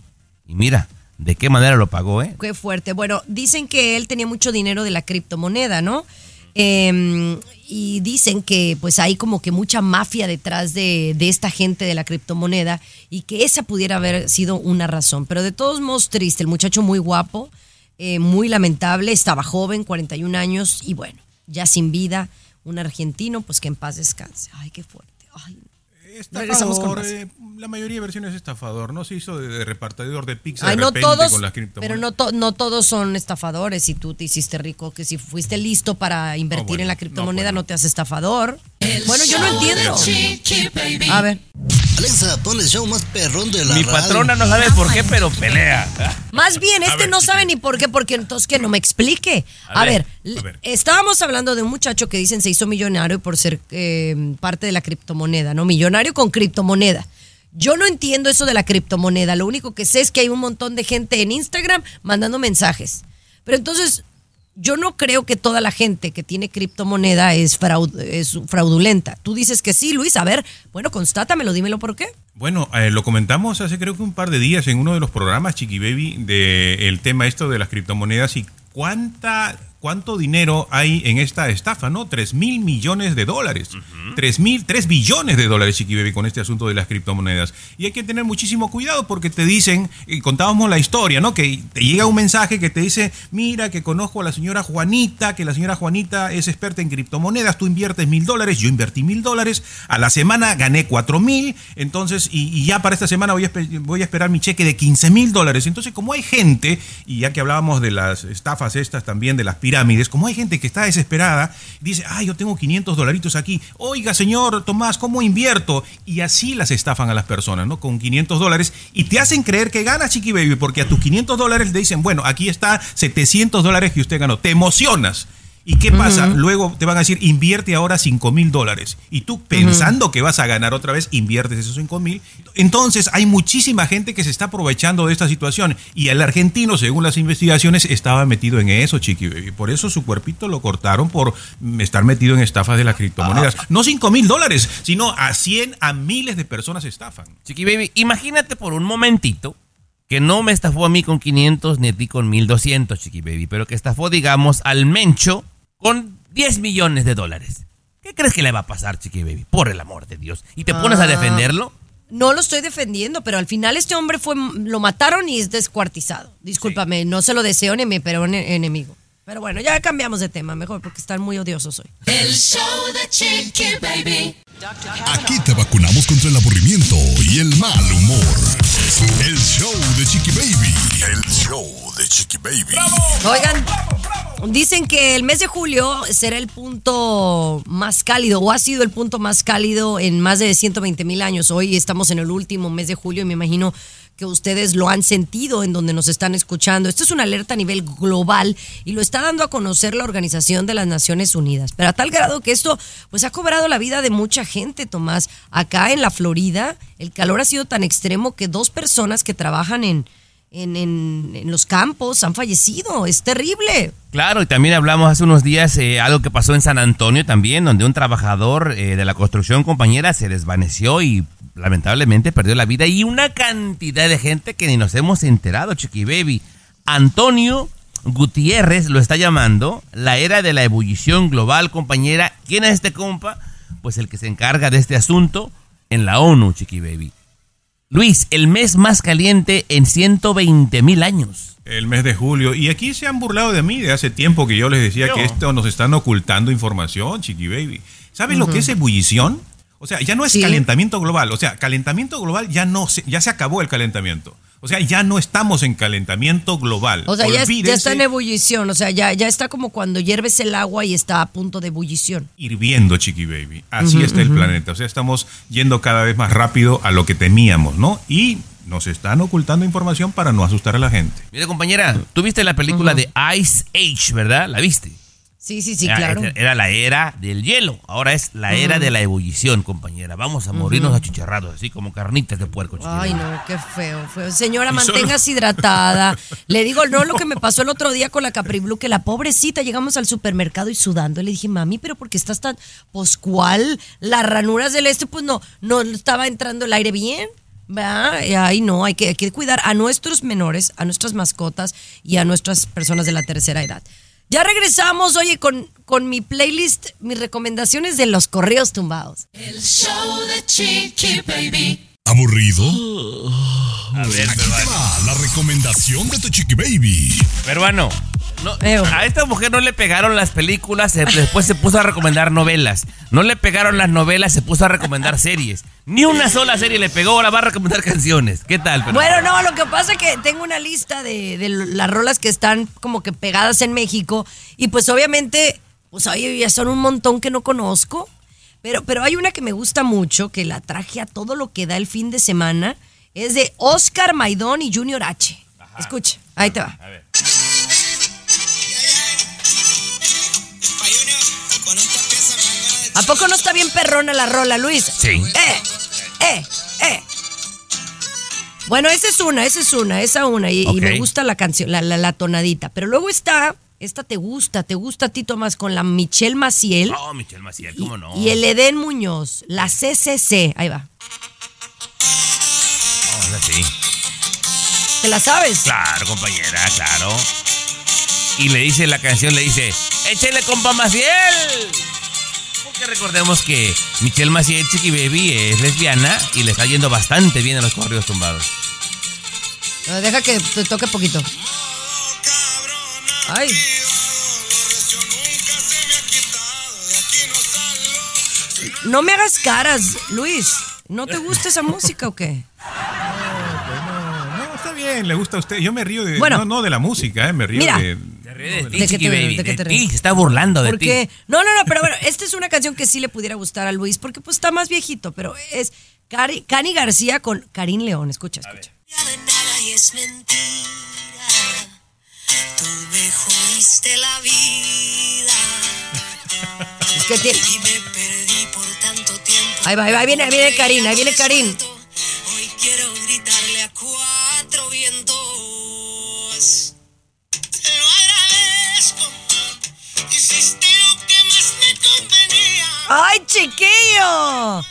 Y mira, de qué manera lo pagó, ¿eh? Qué fuerte. Bueno, dicen que él tenía mucho dinero de la criptomoneda, ¿no? Eh, y dicen que pues hay como que mucha mafia detrás de, de esta gente de la criptomoneda y que esa pudiera haber sido una razón. Pero de todos modos triste, el muchacho muy guapo, eh, muy lamentable, estaba joven, 41 años y bueno. ya sin vida, un argentino, pues que en paz descanse. Ay, qué fuerte. Ay, con Estafador, eh, la mayoría de versiones es estafador, ¿no? Se hizo de, de repartidor de pizza Ay, de no repente todos, con las criptomonedas. pero no, to- no todos son estafadores. Si tú te hiciste rico, que si fuiste listo para invertir bueno, en la no, criptomoneda, no, bueno. te haces estafador. El Bueno, yo no entiendo. Chiqui. A ver, Alexa, pon el show más perrón de la Mi radio. patrona no sabe por qué, pero pelea. más bien, este ver, no sabe ni por qué, porque entonces que no me explique. A, A ver, ver, a ver. estábamos hablando de un muchacho que dicen se hizo millonario por ser eh, parte de la criptomoneda, ¿no? Millonario con criptomoneda. Yo no entiendo eso de la criptomoneda. Lo único que sé es que hay un montón de gente en Instagram mandando mensajes. Pero entonces, yo no creo que toda la gente que tiene criptomoneda es, fraud- es fraudulenta. Tú dices que sí, Luis. A ver, bueno, constátamelo, dímelo por qué. Bueno, eh, lo comentamos hace creo que un par de días en uno de los programas, Chiqui Baby, del tema esto de las criptomonedas y cuánta, cuánto dinero hay en esta estafa, ¿no? 3 mil millones de dólares. 3 mil, 3 billones de dólares, Chiqui Baby, con este asunto de las criptomonedas. Y hay que tener muchísimo cuidado porque te dicen, y contábamos la historia, ¿no? Que te llega un mensaje que te dice, mira, que conozco a la señora Juanita, que la señora Juanita es experta en criptomonedas, tú inviertes mil dólares, yo invertí mil dólares, a la semana gané cuatro mil, entonces, y, y ya para esta semana voy a, voy a esperar mi cheque de 15 mil dólares. Entonces, como hay gente, y ya que hablábamos de las estafas estas también, de las pirámides, como hay gente que está desesperada, dice, ah, yo tengo 500 dolaritos aquí, oiga, señor Tomás, ¿cómo invierto? Y así las estafan a las personas, ¿no? Con 500 dólares, y te hacen creer que ganas, Chiqui Baby, porque a tus 500 dólares le dicen, bueno, aquí está 700 dólares que usted ganó. Te emocionas. ¿Y qué pasa? Luego te van a decir, invierte ahora 5 mil dólares. Y tú pensando que vas a ganar otra vez, inviertes esos 5 mil. Entonces hay muchísima gente que se está aprovechando de esta situación. Y el argentino, según las investigaciones, estaba metido en eso, Chiqui Baby. Por eso su cuerpito lo cortaron por estar metido en estafas de las criptomonedas. No 5 mil dólares, sino a 100, a miles de personas estafan. Chiqui Baby, imagínate por un momentito que no me estafó a mí con 500 ni a ti con 1200, Chiqui Baby, pero que estafó, digamos, al Mencho con 10 millones de dólares. ¿Qué crees que le va a pasar, Chiqui Baby? Por el amor de Dios. ¿Y te pones a Ah. defenderlo? No lo estoy defendiendo, pero al final este hombre fue, lo mataron y es descuartizado. Discúlpame, no se lo deseo ni mi peor ene- enemigo. Pero bueno, ya cambiamos de tema, mejor porque están muy odiosos hoy. El show de Chiqui Baby. Aquí te vacunamos contra el aburrimiento y el mal humor. El show de Chiqui Baby. El show de Chiqui Baby. Oigan, dicen que el mes de julio será el punto más cálido o ha sido el punto más cálido en más de 120 mil años. Hoy estamos en el último mes de julio y me imagino que ustedes lo han sentido en donde nos están escuchando. Esto es una alerta a nivel global y lo está dando a conocer la Organización de las Naciones Unidas. Pero a tal grado que esto pues ha cobrado la vida de mucha gente, Tomás. Acá en la Florida el calor ha sido tan extremo que dos personas que trabajan en, en, en- los campos han fallecido. Es terrible. Claro, y también hablamos hace unos días eh, algo que pasó en San Antonio también, donde un trabajador eh, de la construcción compañera se desvaneció y lamentablemente perdió la vida y una cantidad de gente que ni nos hemos enterado, Chiqui Baby. Antonio Gutiérrez lo está llamando la era de la ebullición global, compañera. ¿Quién es este compa? Pues el que se encarga de este asunto en la ONU, Chiqui Baby. Luis, el mes más caliente en 120 mil años. El mes de julio. Y aquí se han burlado de mí de hace tiempo que yo les decía que esto nos están ocultando información, Chiqui Baby. ¿Sabes lo que es ebullición? O sea, ya no es Sí. calentamiento global. O sea, calentamiento global ya no se, ya se acabó el calentamiento. O sea, ya no estamos en calentamiento global. O sea, ya, ya está en ebullición. O sea, ya, ya está como cuando hierves el agua y está a punto de ebullición. hirviendo, Chiqui Baby. Así está el planeta. O sea, estamos yendo cada vez más rápido a lo que temíamos, ¿no? Y nos están ocultando información para no asustar a la gente. Mira, compañera, tú viste la película de Ice Age, ¿verdad? ¿La viste? Sí, sí, sí, Era- claro. Era la era del hielo. Ahora es la era de la ebullición, compañera. Vamos a morirnos achicharrados, así como carnitas de puerco. Ay, no, qué feo, feo. Señora, Y solo- manténgase hidratada. Le digo, no, lo que me pasó el otro día con la Capri Blue, que la pobrecita llegamos al supermercado y sudando. Le dije, mami, pero ¿por qué estás tan. Pues, ¿cuál? Las ranuras del este, pues no, no estaba entrando el aire bien. Ay, no, hay que, hay que cuidar a nuestros menores, a nuestras mascotas y a nuestras personas de la tercera edad. Ya regresamos, oye, con, con mi playlist, mis recomendaciones de los correos tumbados. El show de Chiqui Baby. ¿Aburrido? A ver, Aquí te peruano. va la recomendación de tu chiqui baby. Peruano. No, a esta mujer no le pegaron las películas, después se puso a recomendar novelas. No le pegaron las novelas, se puso a recomendar series. Ni una sola serie le pegó, ahora va a recomendar canciones. ¿Qué tal? peruano? Bueno, no, lo que pasa es que tengo una lista de, de las rolas que están como que pegadas en México y pues obviamente, pues oye, ya son un montón que no conozco, pero, pero hay una que me gusta mucho, que la traje a todo lo que da el fin de semana, es de Oscar Maidón y Junior H. Escucha, ahí te va. A ver. ¿A poco no está bien perrona la rola, Luis? Sí. ¡Eh! ¡Eh! ¡Eh! Bueno, esa es una, esa es una, esa una. Y, me gusta la canción, la, la- la tonadita. Pero luego está, esta te gusta, te gusta a ti, Tomás, con la Michelle Maciel No, Michelle Maciel, ¿cómo no? y el Edén Muñoz, la CCC. Ahí va. No, es así. ¿Te la sabes? Claro, compañera, claro. Y le dice la canción, le dice, échele compa Maciel. Porque recordemos que Michelle Maciel, Chiqui Baby, es lesbiana y le está yendo bastante bien a los corridos tumbados. No, deja que te toque poquito. Ay. No me hagas caras, Luis. ¿No te gusta esa música o qué? No, está bien, le gusta a usted. Yo me río de, Bueno. no, no de la música, eh, me río Mira. de... Te ríe de ¿De ti, qué Chiqui te- Baby, de qué de te ti. ríes? Se está burlando de ti. No, no, no, pero bueno, esta es una canción que sí le pudiera gustar a Luis, porque pues está más viejito, pero es Cari, Cani García con Karim León. Escucha, escucha. de nada y es mentira. Tú me jodiste la vida Es que tiene- y me perdí por tanto tiempo. Ahí va, ahí va, ahí viene, ahí viene Karim, ahí viene Karim. Hoy quiero gritarle a cuatro vientos. Te lo agradezco. Hiciste lo que más me convenía. ¡Ay, chiquillo!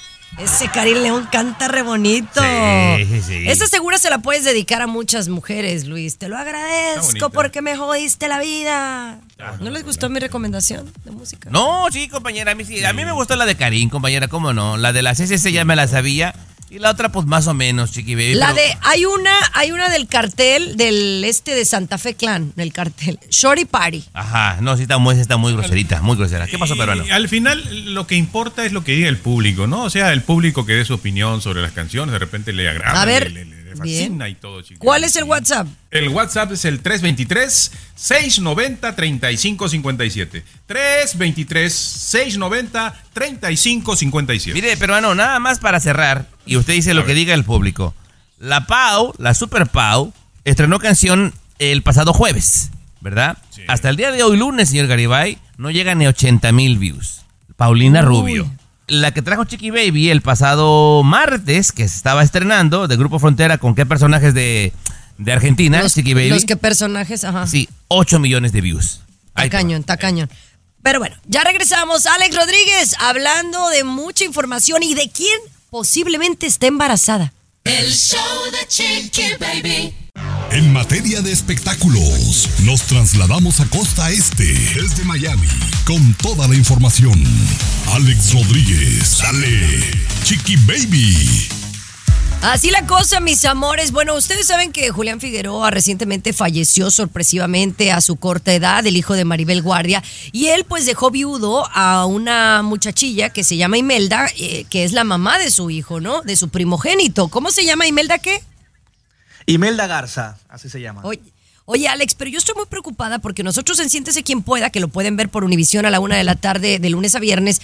Ese Karim León canta re bonito. Sí, sí, sí. Esa segura se la puedes dedicar a muchas mujeres, Luis. Te lo agradezco porque me jodiste la vida. ¿No les gustó mi recomendación de música? No, sí, compañera, a mí sí. A mí me gustó la de Karim, compañera, ¿cómo no? La de la CCC ya me la sabía. Y la otra, pues más o menos, Chiqui Baby. La pero- de, hay una, hay una del cartel del este de Santa Fe Clan, del cartel. Shorty Party. Ajá, no, sí está muy, está muy groserita, muy grosera. ¿Qué pasó, Y peruano? Al final, lo que importa es lo que diga el público, ¿no? O sea, el público que dé su opinión sobre las canciones, de repente le agrada, A ver, le, le- le bien. fascina y todo, chicos. ¿Cuál es el WhatsApp? El WhatsApp es el 323-690-3557. 323-690-3557. Mire, peruano, nada más para cerrar, y usted dice lo que diga el público. La Pau, la Super Pau, estrenó canción el pasado jueves, ¿verdad? Sí. Hasta el día de hoy, lunes, señor Garibay, no llega ni 80 mil views. Paulina Uy. Rubio. La que trajo Chiqui Baby el pasado martes, que se estaba estrenando, de Grupo Frontera, ¿con qué personajes de, de Argentina? Los, Chiqui Baby. los que personajes, ajá. Sí, 8 millones de views. Tacañón, tacañón. Pero bueno, ya regresamos. Alex Rodríguez hablando de mucha información y de quién posiblemente está embarazada. El show de Chiqui Baby. En materia de espectáculos, nos trasladamos a Costa Este, desde Miami, con toda la información. Alex Rodríguez, sale Chiqui Baby. Así la cosa, mis amores. Bueno, ustedes saben que Julián Figueroa recientemente falleció sorpresivamente a su corta edad, el hijo de Maribel Guardia, y él pues dejó viudo a una muchachilla que se llama Imelda, eh, que es la mamá de su hijo, ¿no? De su primogénito. ¿Cómo se llama Imelda qué? Imelda Garza, así se llama. Oye, oye, Alex, pero yo estoy muy preocupada porque nosotros en Siéntese Quien Pueda, que lo pueden ver por Univisión a la una de la tarde de lunes a viernes,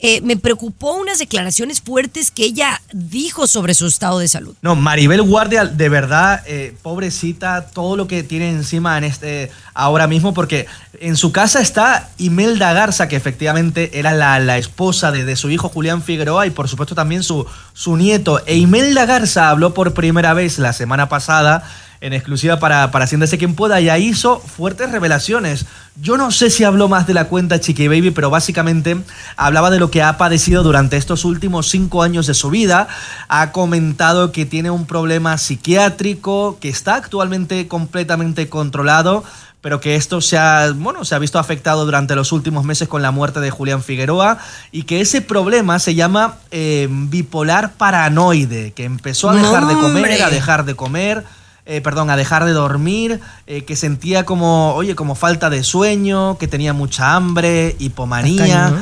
eh, me preocupó unas declaraciones fuertes que ella dijo sobre su estado de salud. No, Maribel Guardia, de verdad, eh, pobrecita, todo lo que tiene encima en este ahora mismo, porque en su casa está Imelda Garza, que efectivamente era la, la esposa de, su hijo Julián Figueroa y por supuesto también su, su nieto. E Imelda Garza habló por primera vez la semana pasada en exclusiva para, para Haciéndose Quien Pueda, ya hizo fuertes revelaciones. Yo no sé si habló más de la cuenta Chiqui Baby, pero básicamente hablaba de lo que ha padecido durante estos últimos cinco años de su vida. Ha comentado que tiene un problema psiquiátrico, que está actualmente completamente controlado pero que esto se ha, bueno, se ha visto afectado durante los últimos meses con la muerte de Julián Figueroa y que ese problema se llama eh, bipolar paranoide, que empezó a dejar de comer, a dejar de comer, eh, perdón, a dejar de dormir, eh, que sentía como, oye, como falta de sueño, que tenía mucha hambre, hipomanía,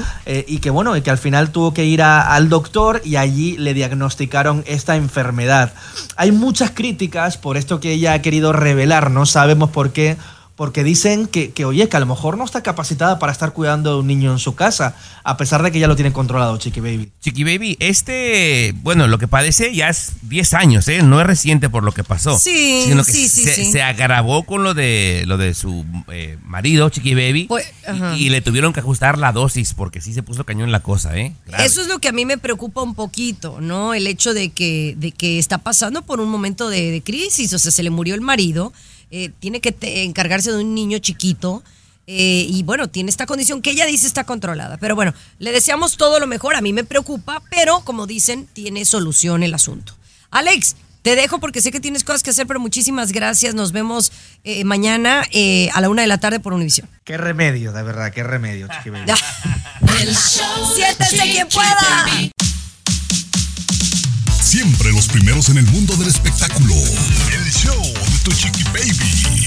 y que bueno, y que al final tuvo que ir a- al doctor y allí le diagnosticaron esta enfermedad. Hay muchas críticas por esto que ella ha querido revelar, no sabemos por qué. Porque dicen que, que, oye, que a lo mejor no está capacitada para estar cuidando de un niño en su casa, a pesar de que ya lo tiene controlado, Chiqui Baby. Chiqui Baby, este, bueno, lo que padece ya es 10 años, ¿eh? No es reciente por lo que pasó. Sí, sino que sí, sí, se, sí. se agravó con lo de lo de su eh, marido, Chiqui Baby. Pues, y, y le tuvieron que ajustar la dosis porque sí se puso cañón la cosa, ¿eh? Grave. Eso es lo que a mí me preocupa un poquito, ¿no? El hecho de que, de que está pasando por un momento de, de crisis, o sea, se le murió el marido, eh, tiene que te- encargarse de un niño chiquito. eh, y bueno, tiene esta condición que ella dice está controlada. Pero bueno, le deseamos todo lo mejor. A mí me preocupa, pero como dicen, tiene solución el asunto. Alex, te dejo porque sé que tienes cosas que hacer, pero muchísimas gracias. Nos vemos eh, mañana eh, a la una de la tarde por Univisión. Qué remedio, de verdad, qué remedio. Siéntese quien pueda. Siempre los primeros en el mundo del espectáculo. El show tu chiqui baby.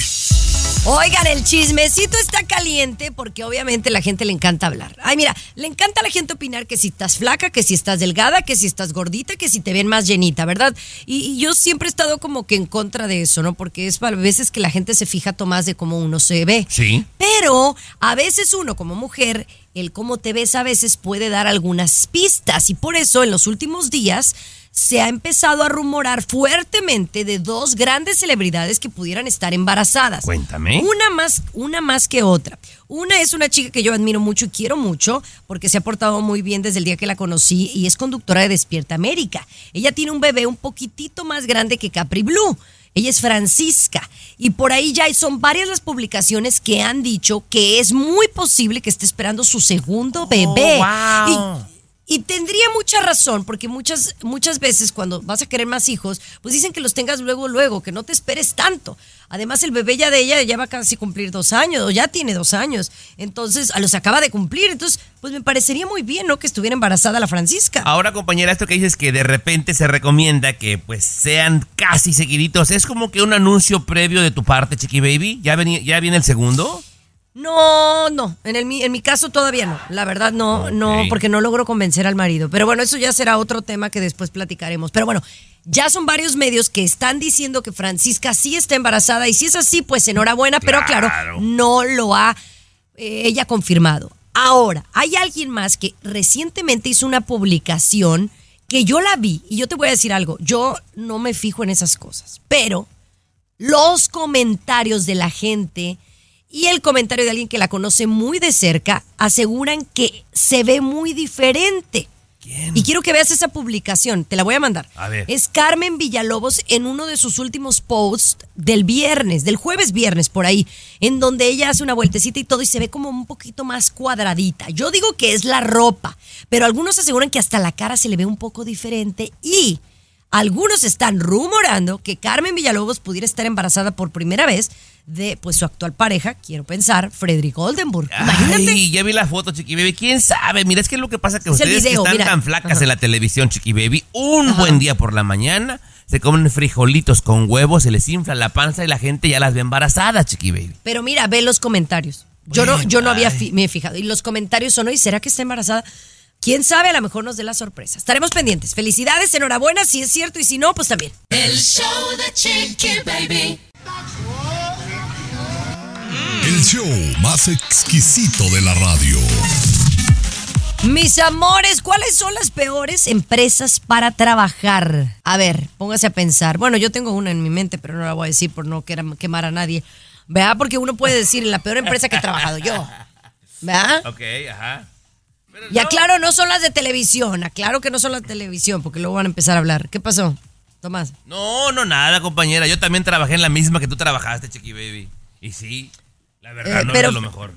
Oigan, el chismecito está caliente porque obviamente la gente le encanta hablar. Ay, mira, le encanta a la gente opinar que si estás flaca, que si estás delgada, que si estás gordita, que si te ven más llenita, ¿verdad? Y, y yo siempre he estado como que en contra de eso, ¿no? Porque es a veces que la gente se fija más de cómo uno se ve. Sí. Pero a veces uno como mujer, el cómo te ves a veces puede dar algunas pistas y por eso en los últimos días se ha empezado a rumorar fuertemente de dos grandes celebridades que pudieran estar embarazadas. Cuéntame. Una más, una más que otra. Una es una chica que yo admiro mucho y quiero mucho porque se ha portado muy bien desde el día que la conocí y es conductora de Despierta América. Ella tiene un bebé un poquitito más grande que Capri Blue. Ella es Francisca y por ahí ya son varias las publicaciones que han dicho que es muy posible que esté esperando su segundo bebé. wow. Y- tendría mucha razón, porque muchas, muchas veces cuando vas a querer más hijos, pues dicen que los tengas luego, luego, que no te esperes tanto. Además, el bebé ya de ella ya va a casi cumplir dos años, o ya tiene dos años. Entonces, a los acaba de cumplir. Entonces, pues me parecería muy bien, ¿no? Que estuviera embarazada la Francisca. Ahora, compañera, esto que dices que de repente se recomienda que pues sean casi seguiditos, ¿es como que un anuncio previo de tu parte, Chiqui Baby? ¿Ya, venía- ya viene el segundo? No, no, en, el, mi- en mi caso todavía no. La verdad no, no, porque no logro convencer al marido. Pero bueno, eso ya será otro tema que después platicaremos. Pero bueno, ya son varios medios que están diciendo que Francisca sí está embarazada y si es así, pues enhorabuena, pero claro, Claro. no lo ha eh, ella confirmado. Ahora, hay alguien más que recientemente hizo una publicación que yo la vi y yo te voy a decir algo, yo no me fijo en esas cosas, pero los comentarios de la gente y el comentario de alguien que la conoce muy de cerca aseguran que se ve muy diferente. Y quiero que veas esa publicación, te la voy a mandar. A ver. Es Carmen Villalobos en uno de sus últimos posts del viernes, del jueves viernes por ahí, en donde ella hace una vueltecita y todo y se ve como un poquito más cuadradita. Yo digo que es la ropa, pero algunos aseguran que hasta la cara se le ve un poco diferente y algunos están rumorando que Carmen Villalobos pudiera estar embarazada por primera vez de pues su actual pareja, quiero pensar, Frederick Oldenburg. Imagínate. Ay, ya vi la foto, Chiqui Baby. ¿Quién sabe? Mira, es que lo que pasa que Es ustedes que están mira. tan flacas Ajá. en la televisión, Chiqui Baby, un Ajá. buen día por la mañana se comen frijolitos con huevos, se les infla la panza y la gente ya las ve embarazadas, Chiqui Baby. Pero mira, ve los comentarios. Yo no, yo no había fi- me he fijado. Y los comentarios son, hoy ¿será que está embarazada? Quién sabe, a lo mejor nos dé la sorpresa. Estaremos pendientes. Felicidades, enhorabuena, si es cierto, y si no, pues también. El show de Chiqui Baby. El show más exquisito de la radio. Mis amores, ¿cuáles son las peores empresas para trabajar? A ver, póngase a pensar. Bueno, yo tengo una en mi mente, pero no la voy a decir por no querer quemar a nadie. ¿Verdad? Porque uno puede decir la peor empresa que he trabajado yo. ¿Verdad? Ok, ajá. Y aclaro, no son las de televisión. Aclaro que no son las de televisión, porque luego van a empezar a hablar. ¿Qué pasó? Tomás. No, no, nada, compañera. Yo también trabajé en la misma que tú trabajaste, Chiqui Baby. Y sí, la verdad Eh, no pero- es lo mejor.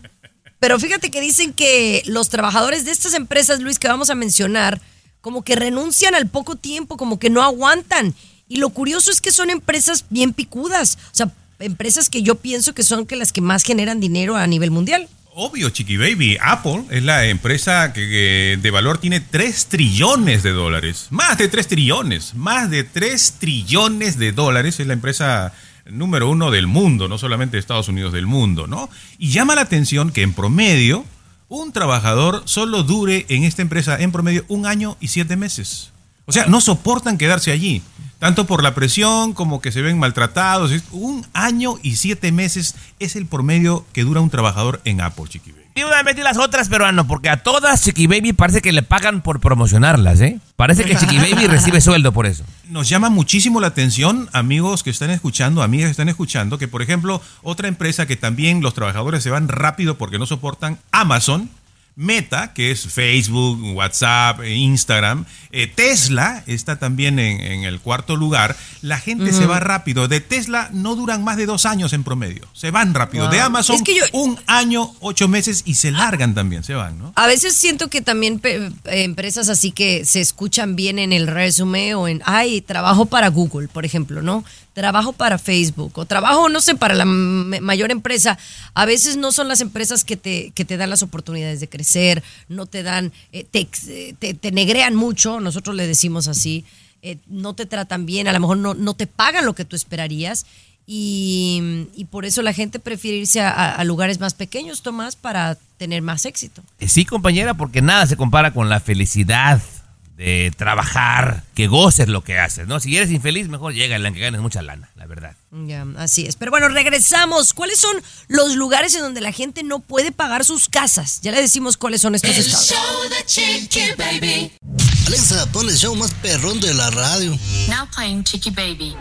Pero fíjate que dicen que los trabajadores de estas empresas, Luis, que vamos a mencionar, como que renuncian al poco tiempo, como que no aguantan. Y lo curioso es que son empresas bien picudas. O sea, empresas que yo pienso que son que las que más generan dinero a nivel mundial. Obvio, Chiqui Baby. Apple es la empresa que, de valor tiene 3 trillones de dólares. Más de 3 trillones. Más de 3 trillones de dólares. Es la empresa número uno del mundo, no solamente de Estados Unidos, del mundo, ¿no? Y llama la atención que en promedio un trabajador solo dure en esta empresa en promedio un año y siete meses. O sea, no soportan quedarse allí. Tanto por la presión como que se ven maltratados. Un año y siete meses es el promedio que dura un trabajador en Apple, Chiqui Baby. Y una vez las otras, peruano, porque a todas Chiqui Baby parece que le pagan por promocionarlas, ¿eh? Parece que Chiqui Baby recibe sueldo por eso. Nos llama muchísimo la atención, amigos que están escuchando, amigas que están escuchando, que por ejemplo, otra empresa que también los trabajadores se van rápido porque no soportan, Amazon, Meta, que es Facebook, WhatsApp, eh, Instagram, eh, Tesla está también en, en el cuarto lugar. La gente se va rápido. De Tesla no duran más de dos años en promedio. Se van rápido. De. Amazon, Es que yo- un año, ocho meses y se largan también, se van, ¿no? A veces siento que también eh, empresas así que se escuchan bien en el resumen o en, ay, trabajo para Google, por ejemplo, ¿no? Trabajo para Facebook o trabajo, no sé, para la mayor empresa. A veces no son las empresas que te, que te dan las oportunidades de crecer, no te dan, eh, te, eh, te, negrean mucho, nosotros le decimos así, eh, no te tratan bien, a lo mejor no, no te pagan lo que tú esperarías. Y, y por eso la gente prefiere irse a, a- a lugares más pequeños, Tomás, para tener más éxito. Eh, Sí, compañera, porque nada se compara con la felicidad de trabajar, que goces lo que haces, ¿no? Si eres infeliz, mejor llega en la que ganes mucha lana, la verdad. Ya, así es. Pero bueno, regresamos. ¿Cuáles son los lugares en donde la gente no puede pagar sus casas? Ya le decimos cuáles son estos El estados. show de Chiqui Baby. Alexa, pon el show más perrón de la radio. Now playing Chicky Baby.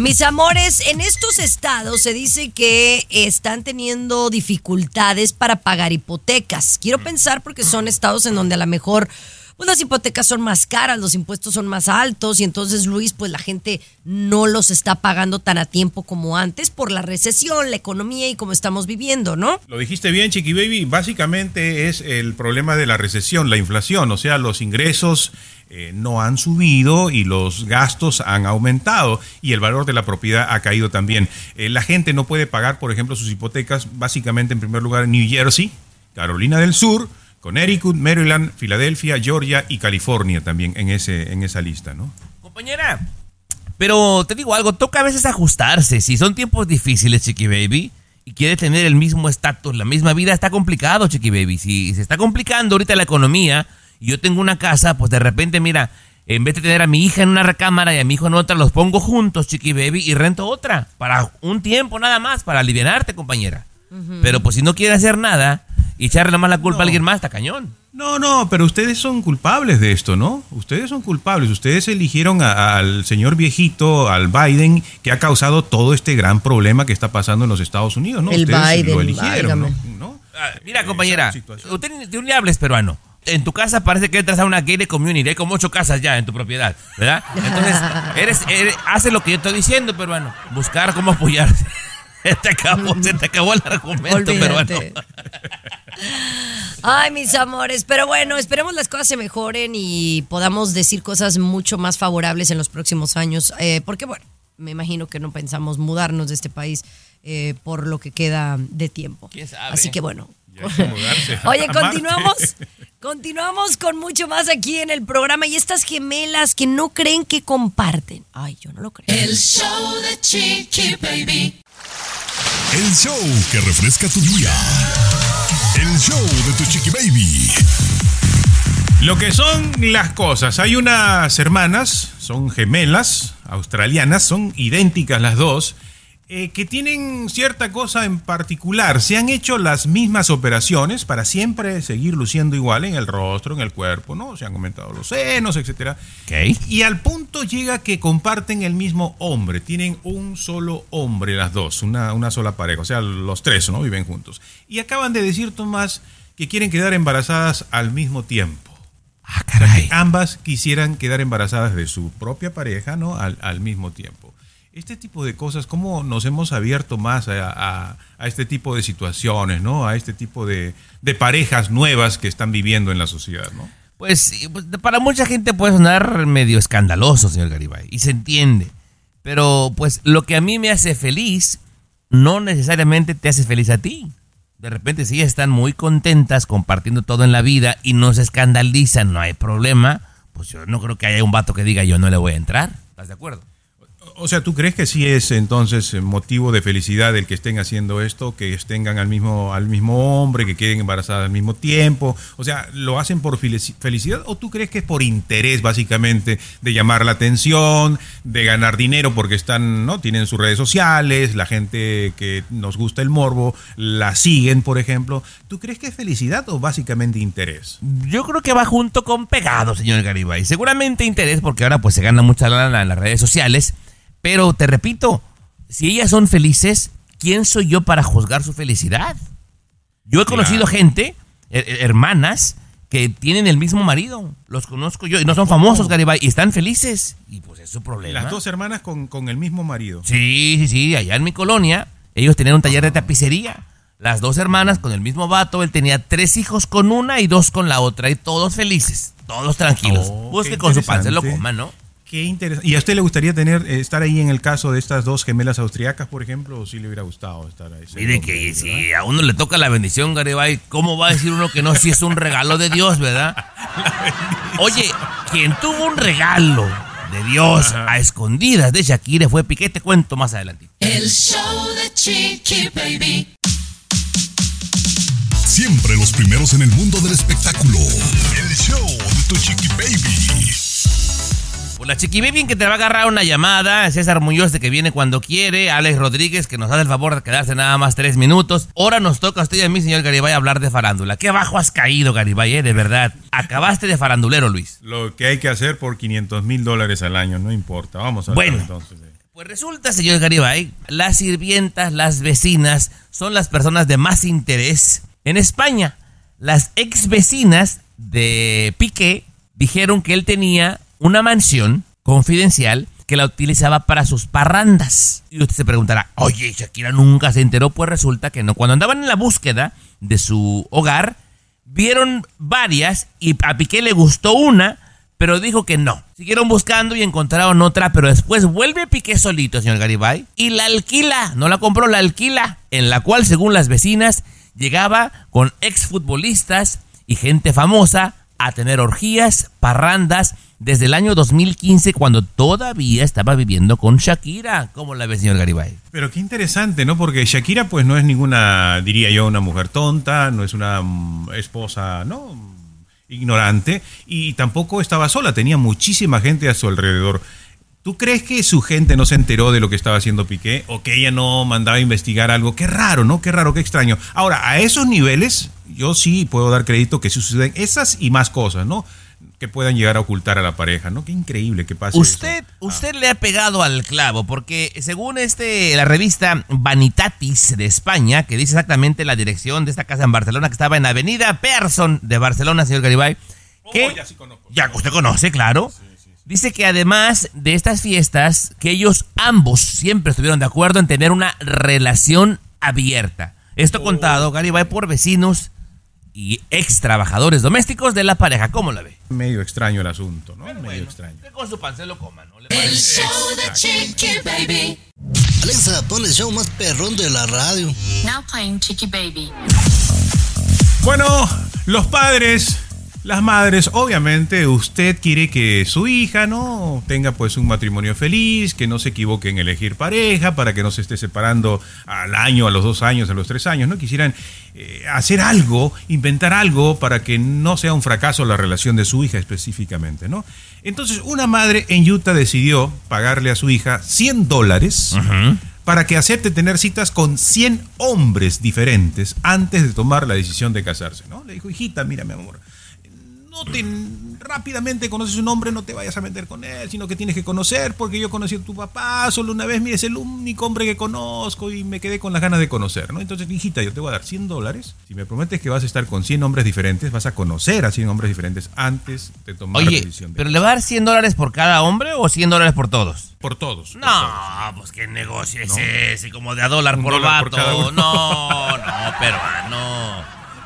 Mis amores, en estos estados se dice que están teniendo dificultades para pagar hipotecas. Quiero pensar porque son estados en donde a lo mejor pues las hipotecas son más caras, los impuestos son más altos y entonces Luis, pues la gente no los está pagando tan a tiempo como antes por la recesión, la economía y como estamos viviendo, ¿no? Lo dijiste bien, Chiqui Baby. Básicamente es el problema de la recesión, la inflación. O sea, los ingresos eh, no han subido y los gastos han aumentado y el valor de la propiedad ha caído también. Eh, la gente no puede pagar, por ejemplo, sus hipotecas, básicamente en primer lugar en New Jersey, Carolina del Sur, Connecticut, Maryland, Filadelfia, Georgia y California también en, ese, en esa lista, ¿no? Compañera, pero te digo algo, toca a veces ajustarse. Si son tiempos difíciles, Chiqui Baby, y quieres tener el mismo estatus, la misma vida, está complicado, Chiqui Baby. Si se está complicando ahorita la economía y yo tengo una casa, pues de repente, mira, en vez de tener a mi hija en una recámara y a mi hijo en otra, los pongo juntos, Chiqui Baby, y rento otra. Para un tiempo nada más, para alivianarte, compañera. Pero pues si no quieres hacer nada y echarle nomás la culpa a alguien más, está cañón. No, no, pero ustedes son culpables de esto, ¿no? Ustedes son culpables. Ustedes eligieron a- al señor viejito, al Biden, que ha causado todo este gran problema que está pasando en los Estados Unidos, ¿no? El ustedes Biden, lo eligieron, ¿no? ¿no? Ah, Mira, compañera, usted ni- tú ni hables peruano. En tu casa parece que entras a una gated community. Hay como ocho casas ya en tu propiedad, ¿verdad? Entonces, eres, eres- hace lo que yo estoy diciendo, peruano. Buscar cómo apoyarse. Se te acabó, se te acabó el argumento, peruano. Olvídate. Ay, mis amores, pero bueno, esperemos las cosas se mejoren y podamos decir cosas mucho más favorables en los próximos años, eh, porque bueno, me imagino que no pensamos mudarnos de este país eh, por lo que queda de tiempo. ¿Quién sabe? Así que bueno. Ya hay que mudarse a Oye, continuamos, continuamos con mucho más aquí en el programa y estas gemelas que no creen que comparten. Ay, yo no lo creo. El show de Chiqui Baby. El show que refresca tu día. El show de tu chiqui baby. Lo que son las cosas. Hay unas hermanas, son gemelas, australianas, son idénticas las dos, eh, que tienen cierta cosa en particular. Se han hecho las mismas operaciones para siempre seguir luciendo igual en el rostro, en el cuerpo, ¿no? Se han aumentado los senos, etcétera. Ok. Y al punto llega que comparten el mismo hombre, tienen un solo hombre las dos, una, una sola pareja, o sea, los tres, ¿no? Viven juntos. Y acaban de decir, Tomás, que quieren quedar embarazadas al mismo tiempo. Ah, O sea, caray. que ambas quisieran quedar embarazadas de su propia pareja, ¿no? Al, al mismo tiempo. Este tipo de cosas, ¿cómo nos hemos abierto más a, este tipo de situaciones, ¿no? A este tipo de, parejas nuevas que están viviendo en la sociedad, ¿no? Pues sí, pues, para mucha gente puede sonar medio escandaloso, señor Garibay, y se entiende. Pero pues lo que a mí me hace feliz no necesariamente te hace feliz a ti. De repente si ellas están muy contentas compartiendo todo en la vida y no se escandalizan, no hay problema, pues yo no creo que haya un vato que diga yo no le voy a entrar. ¿Estás de acuerdo? O sea, ¿tú crees que sí es entonces eh, motivo de felicidad el que estén haciendo esto, que tengan al mismo, al mismo hombre, que queden embarazadas al mismo tiempo? O sea, ¿lo hacen por felici- felicidad o tú crees que es por interés básicamente de llamar la atención, de ganar dinero porque están, ¿no? Tienen sus redes sociales, la gente que nos gusta el morbo, la siguen, por ejemplo. ¿Tú crees que es felicidad o básicamente interés? Yo creo que va junto con pegado, señor Garibay. Seguramente interés porque ahora pues se gana mucha lana en las redes sociales. Pero te repito, si ellas son felices, ¿quién soy yo para juzgar su felicidad? Yo he conocido Claro. gente, her- her- hermanas, que tienen el mismo marido. Los conozco yo y no son famosos, Garibay, y están felices. Y pues es su problema. Las dos hermanas con, con el mismo marido. Sí, sí, sí, allá en mi colonia, ellos tenían un taller de tapicería. Las dos hermanas con el mismo vato, él tenía tres hijos con una y dos con la otra, y todos felices, todos tranquilos. Oh, Busque qué con su pan, se lo coman, ¿no? Qué interesante. ¿Y a usted le gustaría tener eh, estar ahí en el caso de estas dos gemelas austriacas, por ejemplo, o sí le hubiera gustado estar ahí? Mire que si a uno le toca la bendición, Garibay, ¿cómo va a decir uno que no si es un regalo de Dios, verdad? Oye, quien tuvo un regalo de Dios a escondidas de Shakira fue Piqué, te cuento más adelante. El show de Chiqui Baby. Siempre los primeros en el mundo del espectáculo. El show de tu chiqui baby. Pues la Chiqui Baby que te va a agarrar una llamada, César Muñoz de que viene cuando quiere, Alex Rodríguez que nos hace el favor de quedarse nada más tres minutos. Ahora nos toca a usted y a mí, señor Garibay, hablar de farándula. Qué bajo has caído, Garibay, eh, de verdad. Acabaste de farandulero, Luis. Lo que hay que hacer por 500 mil dólares al año, no importa. Vamos a Bueno. ver entonces. eh. Pues resulta, señor Garibay, las sirvientas, las vecinas, son las personas de más interés en España. Las ex vecinas de Piqué dijeron que él tenía una mansión confidencial que la utilizaba para sus parrandas. Y usted se preguntará, oye, Shakira nunca se enteró. Pues resulta que no. Cuando andaban en la búsqueda de su hogar, vieron varias y a Piqué le gustó una, pero dijo que no. Siguieron buscando y encontraron otra, pero después vuelve Piqué solito, señor Garibay, y la alquila, no la compró, la alquila, en la cual, según las vecinas, llegaba con exfutbolistas y gente famosa a tener orgías, parrandas, desde el año 2015, cuando todavía estaba viviendo con Shakira. ¿Cómo la ve, señor Garibay? Pero qué interesante, ¿no? Porque Shakira, pues no es ninguna, diría yo, una mujer tonta, no es una mm, esposa, ¿no? Ignorante, y tampoco estaba sola, tenía muchísima gente a su alrededor. ¿Tú crees que su gente no se enteró de lo que estaba haciendo Piqué o que ella no mandaba a investigar algo? Qué raro, ¿no? Qué raro, qué extraño. Ahora, a esos niveles, yo sí puedo dar crédito que suceden esas y más cosas, ¿no? Que puedan llegar a ocultar a la pareja, ¿no? Qué increíble que pase Usted, eso. usted le ha pegado al clavo, porque según este, la revista Vanitatis de España, que dice exactamente la dirección de esta casa en Barcelona, que estaba en Avenida Persson de Barcelona, señor Garibay, que Oh, ya sí conozco. ya usted conoce, claro. Dice que además de estas fiestas, que ellos ambos siempre estuvieron de acuerdo en tener una relación abierta. Esto contado, Garibay, por vecinos y ex trabajadores domésticos de la pareja. ¿Cómo la ve? Medio extraño el asunto, ¿no? Medio extraño. Que con su pan se lo coma, ¿no? ¿Le El show de Chiqui Baby. Alexa, pon el show más perrón de la radio. Now playing Chicky Baby. Bueno, los padres, las madres, obviamente usted quiere que su hija, ¿no? Tenga pues un matrimonio feliz, que no se equivoque en elegir pareja, para que no se esté separando al año, a los dos años, a los tres años, ¿no? Quisieran eh, hacer algo, inventar algo para que no sea un fracaso la relación de su hija específicamente, ¿no? Entonces, una madre en Utah decidió pagarle a su hija 100 dólares para que acepte tener citas con 100 hombres diferentes antes de tomar la decisión de casarse, ¿no? Le dijo, hijita, mira, mi amor, no te rápidamente conoces un hombre, no te vayas a meter con él, sino que tienes que conocer, porque yo conocí a tu papá solo una vez, mira, es el único hombre que conozco y me quedé con las ganas de conocer, ¿no? Entonces, hijita, yo te voy a dar 100 dólares. Si me prometes que vas a estar con 100 hombres diferentes, vas a conocer a 100 hombres diferentes antes de tomar la Oye, decisión. de- ¿pero le va a dar 100 dólares por cada hombre o 100 dólares por todos? Por todos. por No, todos. pues qué negocio es ese, como de a dólar Un por dólar por vato. uno. No, no, pero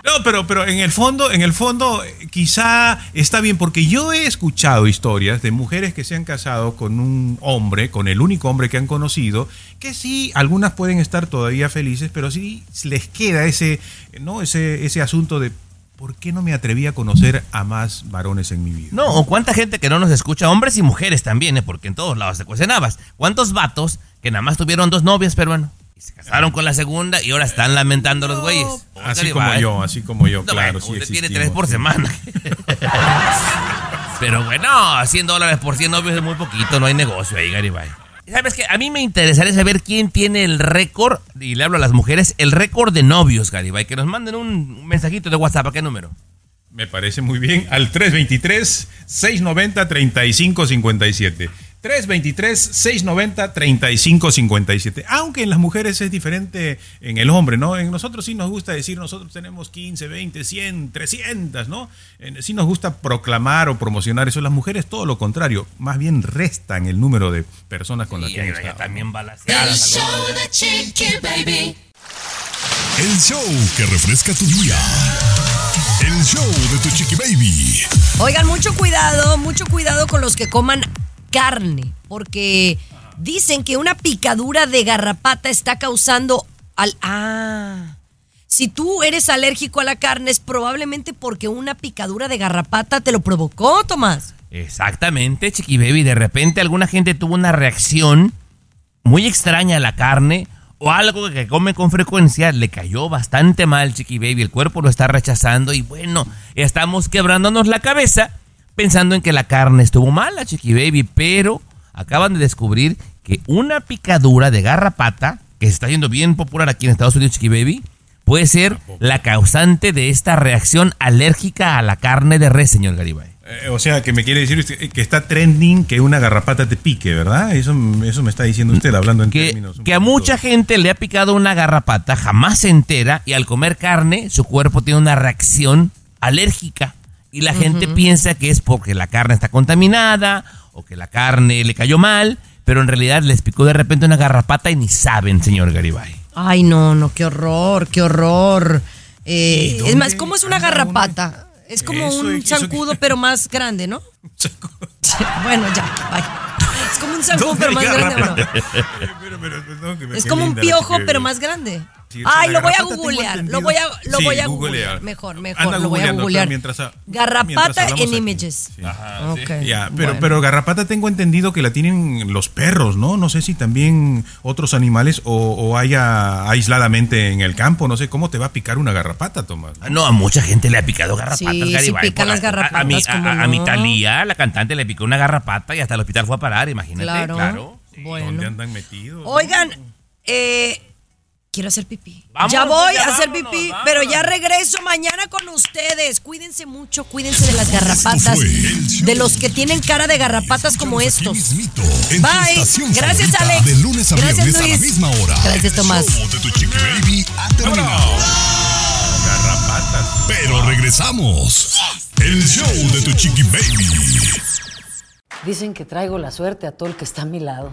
no. Pero, pero en el fondo, en el fondo, quizá está bien, porque yo he escuchado historias de mujeres que se han casado con un hombre, con el único hombre que han conocido, que sí, algunas pueden estar todavía felices, pero sí les queda ese, ¿no? ese, ese asunto de ¿por qué no me atreví a conocer a más varones en mi vida? No, o cuánta gente que no nos escucha, hombres y mujeres también, ¿eh? porque en todos lados se cuecen habas. ¿Cuántos vatos que nada más tuvieron dos novias, pero bueno, y se casaron con la segunda y ahora están lamentando los güeyes? Así Oiga, como yo, así como yo, No, claro. bueno, sí usted tiene tres por semana. Pero bueno, 100 dólares por 100 novios es muy poquito, no hay negocio ahí, Garibay. ¿Sabes qué? A mí me interesaría saber quién tiene el récord, y le hablo a las mujeres, el récord de novios, Garibay. Que nos manden un mensajito de WhatsApp, ¿a qué número? Me parece muy bien. Al 323-690-3557. 323-690-3557. Aunque en las mujeres es diferente en el hombre, ¿no? En nosotros sí nos gusta decir, nosotros tenemos 15, 20, 100, 300, ¿no? Sí nos gusta proclamar o promocionar eso. Las mujeres todo lo contrario, más bien restan el número de personas con las Y que han ella estado. también balaseadas. algunas. de Chiqui Baby. El show que refresca tu día. El show de tu chiqui baby. Oigan, mucho cuidado, mucho cuidado con los que coman carne, porque dicen que una picadura de garrapata está causando al... Ah, si tú eres alérgico a la carne es probablemente porque una picadura de garrapata te lo provocó, Tomás. Exactamente, Chiqui Baby. De repente alguna gente tuvo una reacción muy extraña a la carne o algo que come con frecuencia le cayó bastante mal, Chiqui Baby. El cuerpo lo está rechazando y bueno, estamos quebrándonos la cabeza pensando en que la carne estuvo mala, Chiqui Baby. Pero acaban de descubrir que una picadura de garrapata, que se está yendo bien popular aquí en Estados Unidos, Chiqui Baby, puede ser la causante de esta reacción alérgica a la carne de res, señor Garibay. Eh, o sea, que me quiere decir usted que está trending que una garrapata te pique, ¿verdad? Eso, eso me está diciendo usted hablando en que, términos. que a mucha gente le ha picado una garrapata, jamás se entera y al comer carne su cuerpo tiene una reacción alérgica y la gente piensa que es porque la carne está contaminada o que la carne le cayó mal, pero en realidad les picó de repente una garrapata y ni saben, señor Garibay. Ay, no, no, qué horror, qué horror. Eh, ¿Y es más, ¿cómo es una garrapata? Es como Eso, un eso que- zancudo, pero más grande, ¿no? bueno, ya, bye. Es como un zancudo, ¿Dónde pero más grande. no, Es como un piojo, pero más grande. Sí, Ay, lo voy a googlear, lo voy a, lo Sí, voy a googlea. googlear. Mejor, mejor, Anda lo voy a googlear. mientras- Garrapata en images. Sí. Ok. Ya, pero, bueno. pero garrapata tengo entendido que la tienen los perros, ¿no? No sé si también otros animales o, o haya aisladamente en el campo. No sé cómo te va a picar una garrapata, Tomás. Ah, No, a mucha gente le ha picado garrapatas, Sí, sí Garibay. pican las A- a- A, mi, a, ¿cómo a- a mi? Talía, la cantante, le picó una garrapata y hasta el hospital fue a parar, imagínate. Claro. claro. Bueno. ¿Dónde andan metidos? Oigan, eh, quiero hacer pipí. Vámonos, ya voy ya a hacer vámonos, pipí, vámonos. pero ya regreso mañana con ustedes. Cuídense mucho, cuídense de las garrapatas, de los que tienen cara de garrapatas como estos. mismito, Bye. Gracias, Alex. De lunes a Gracias, viernes a la misma hora. Gracias, Tomás. baby. Garrapatas. Pero regresamos. El show de tu chiqui baby. Dicen que traigo la suerte a todo el que está a mi lado.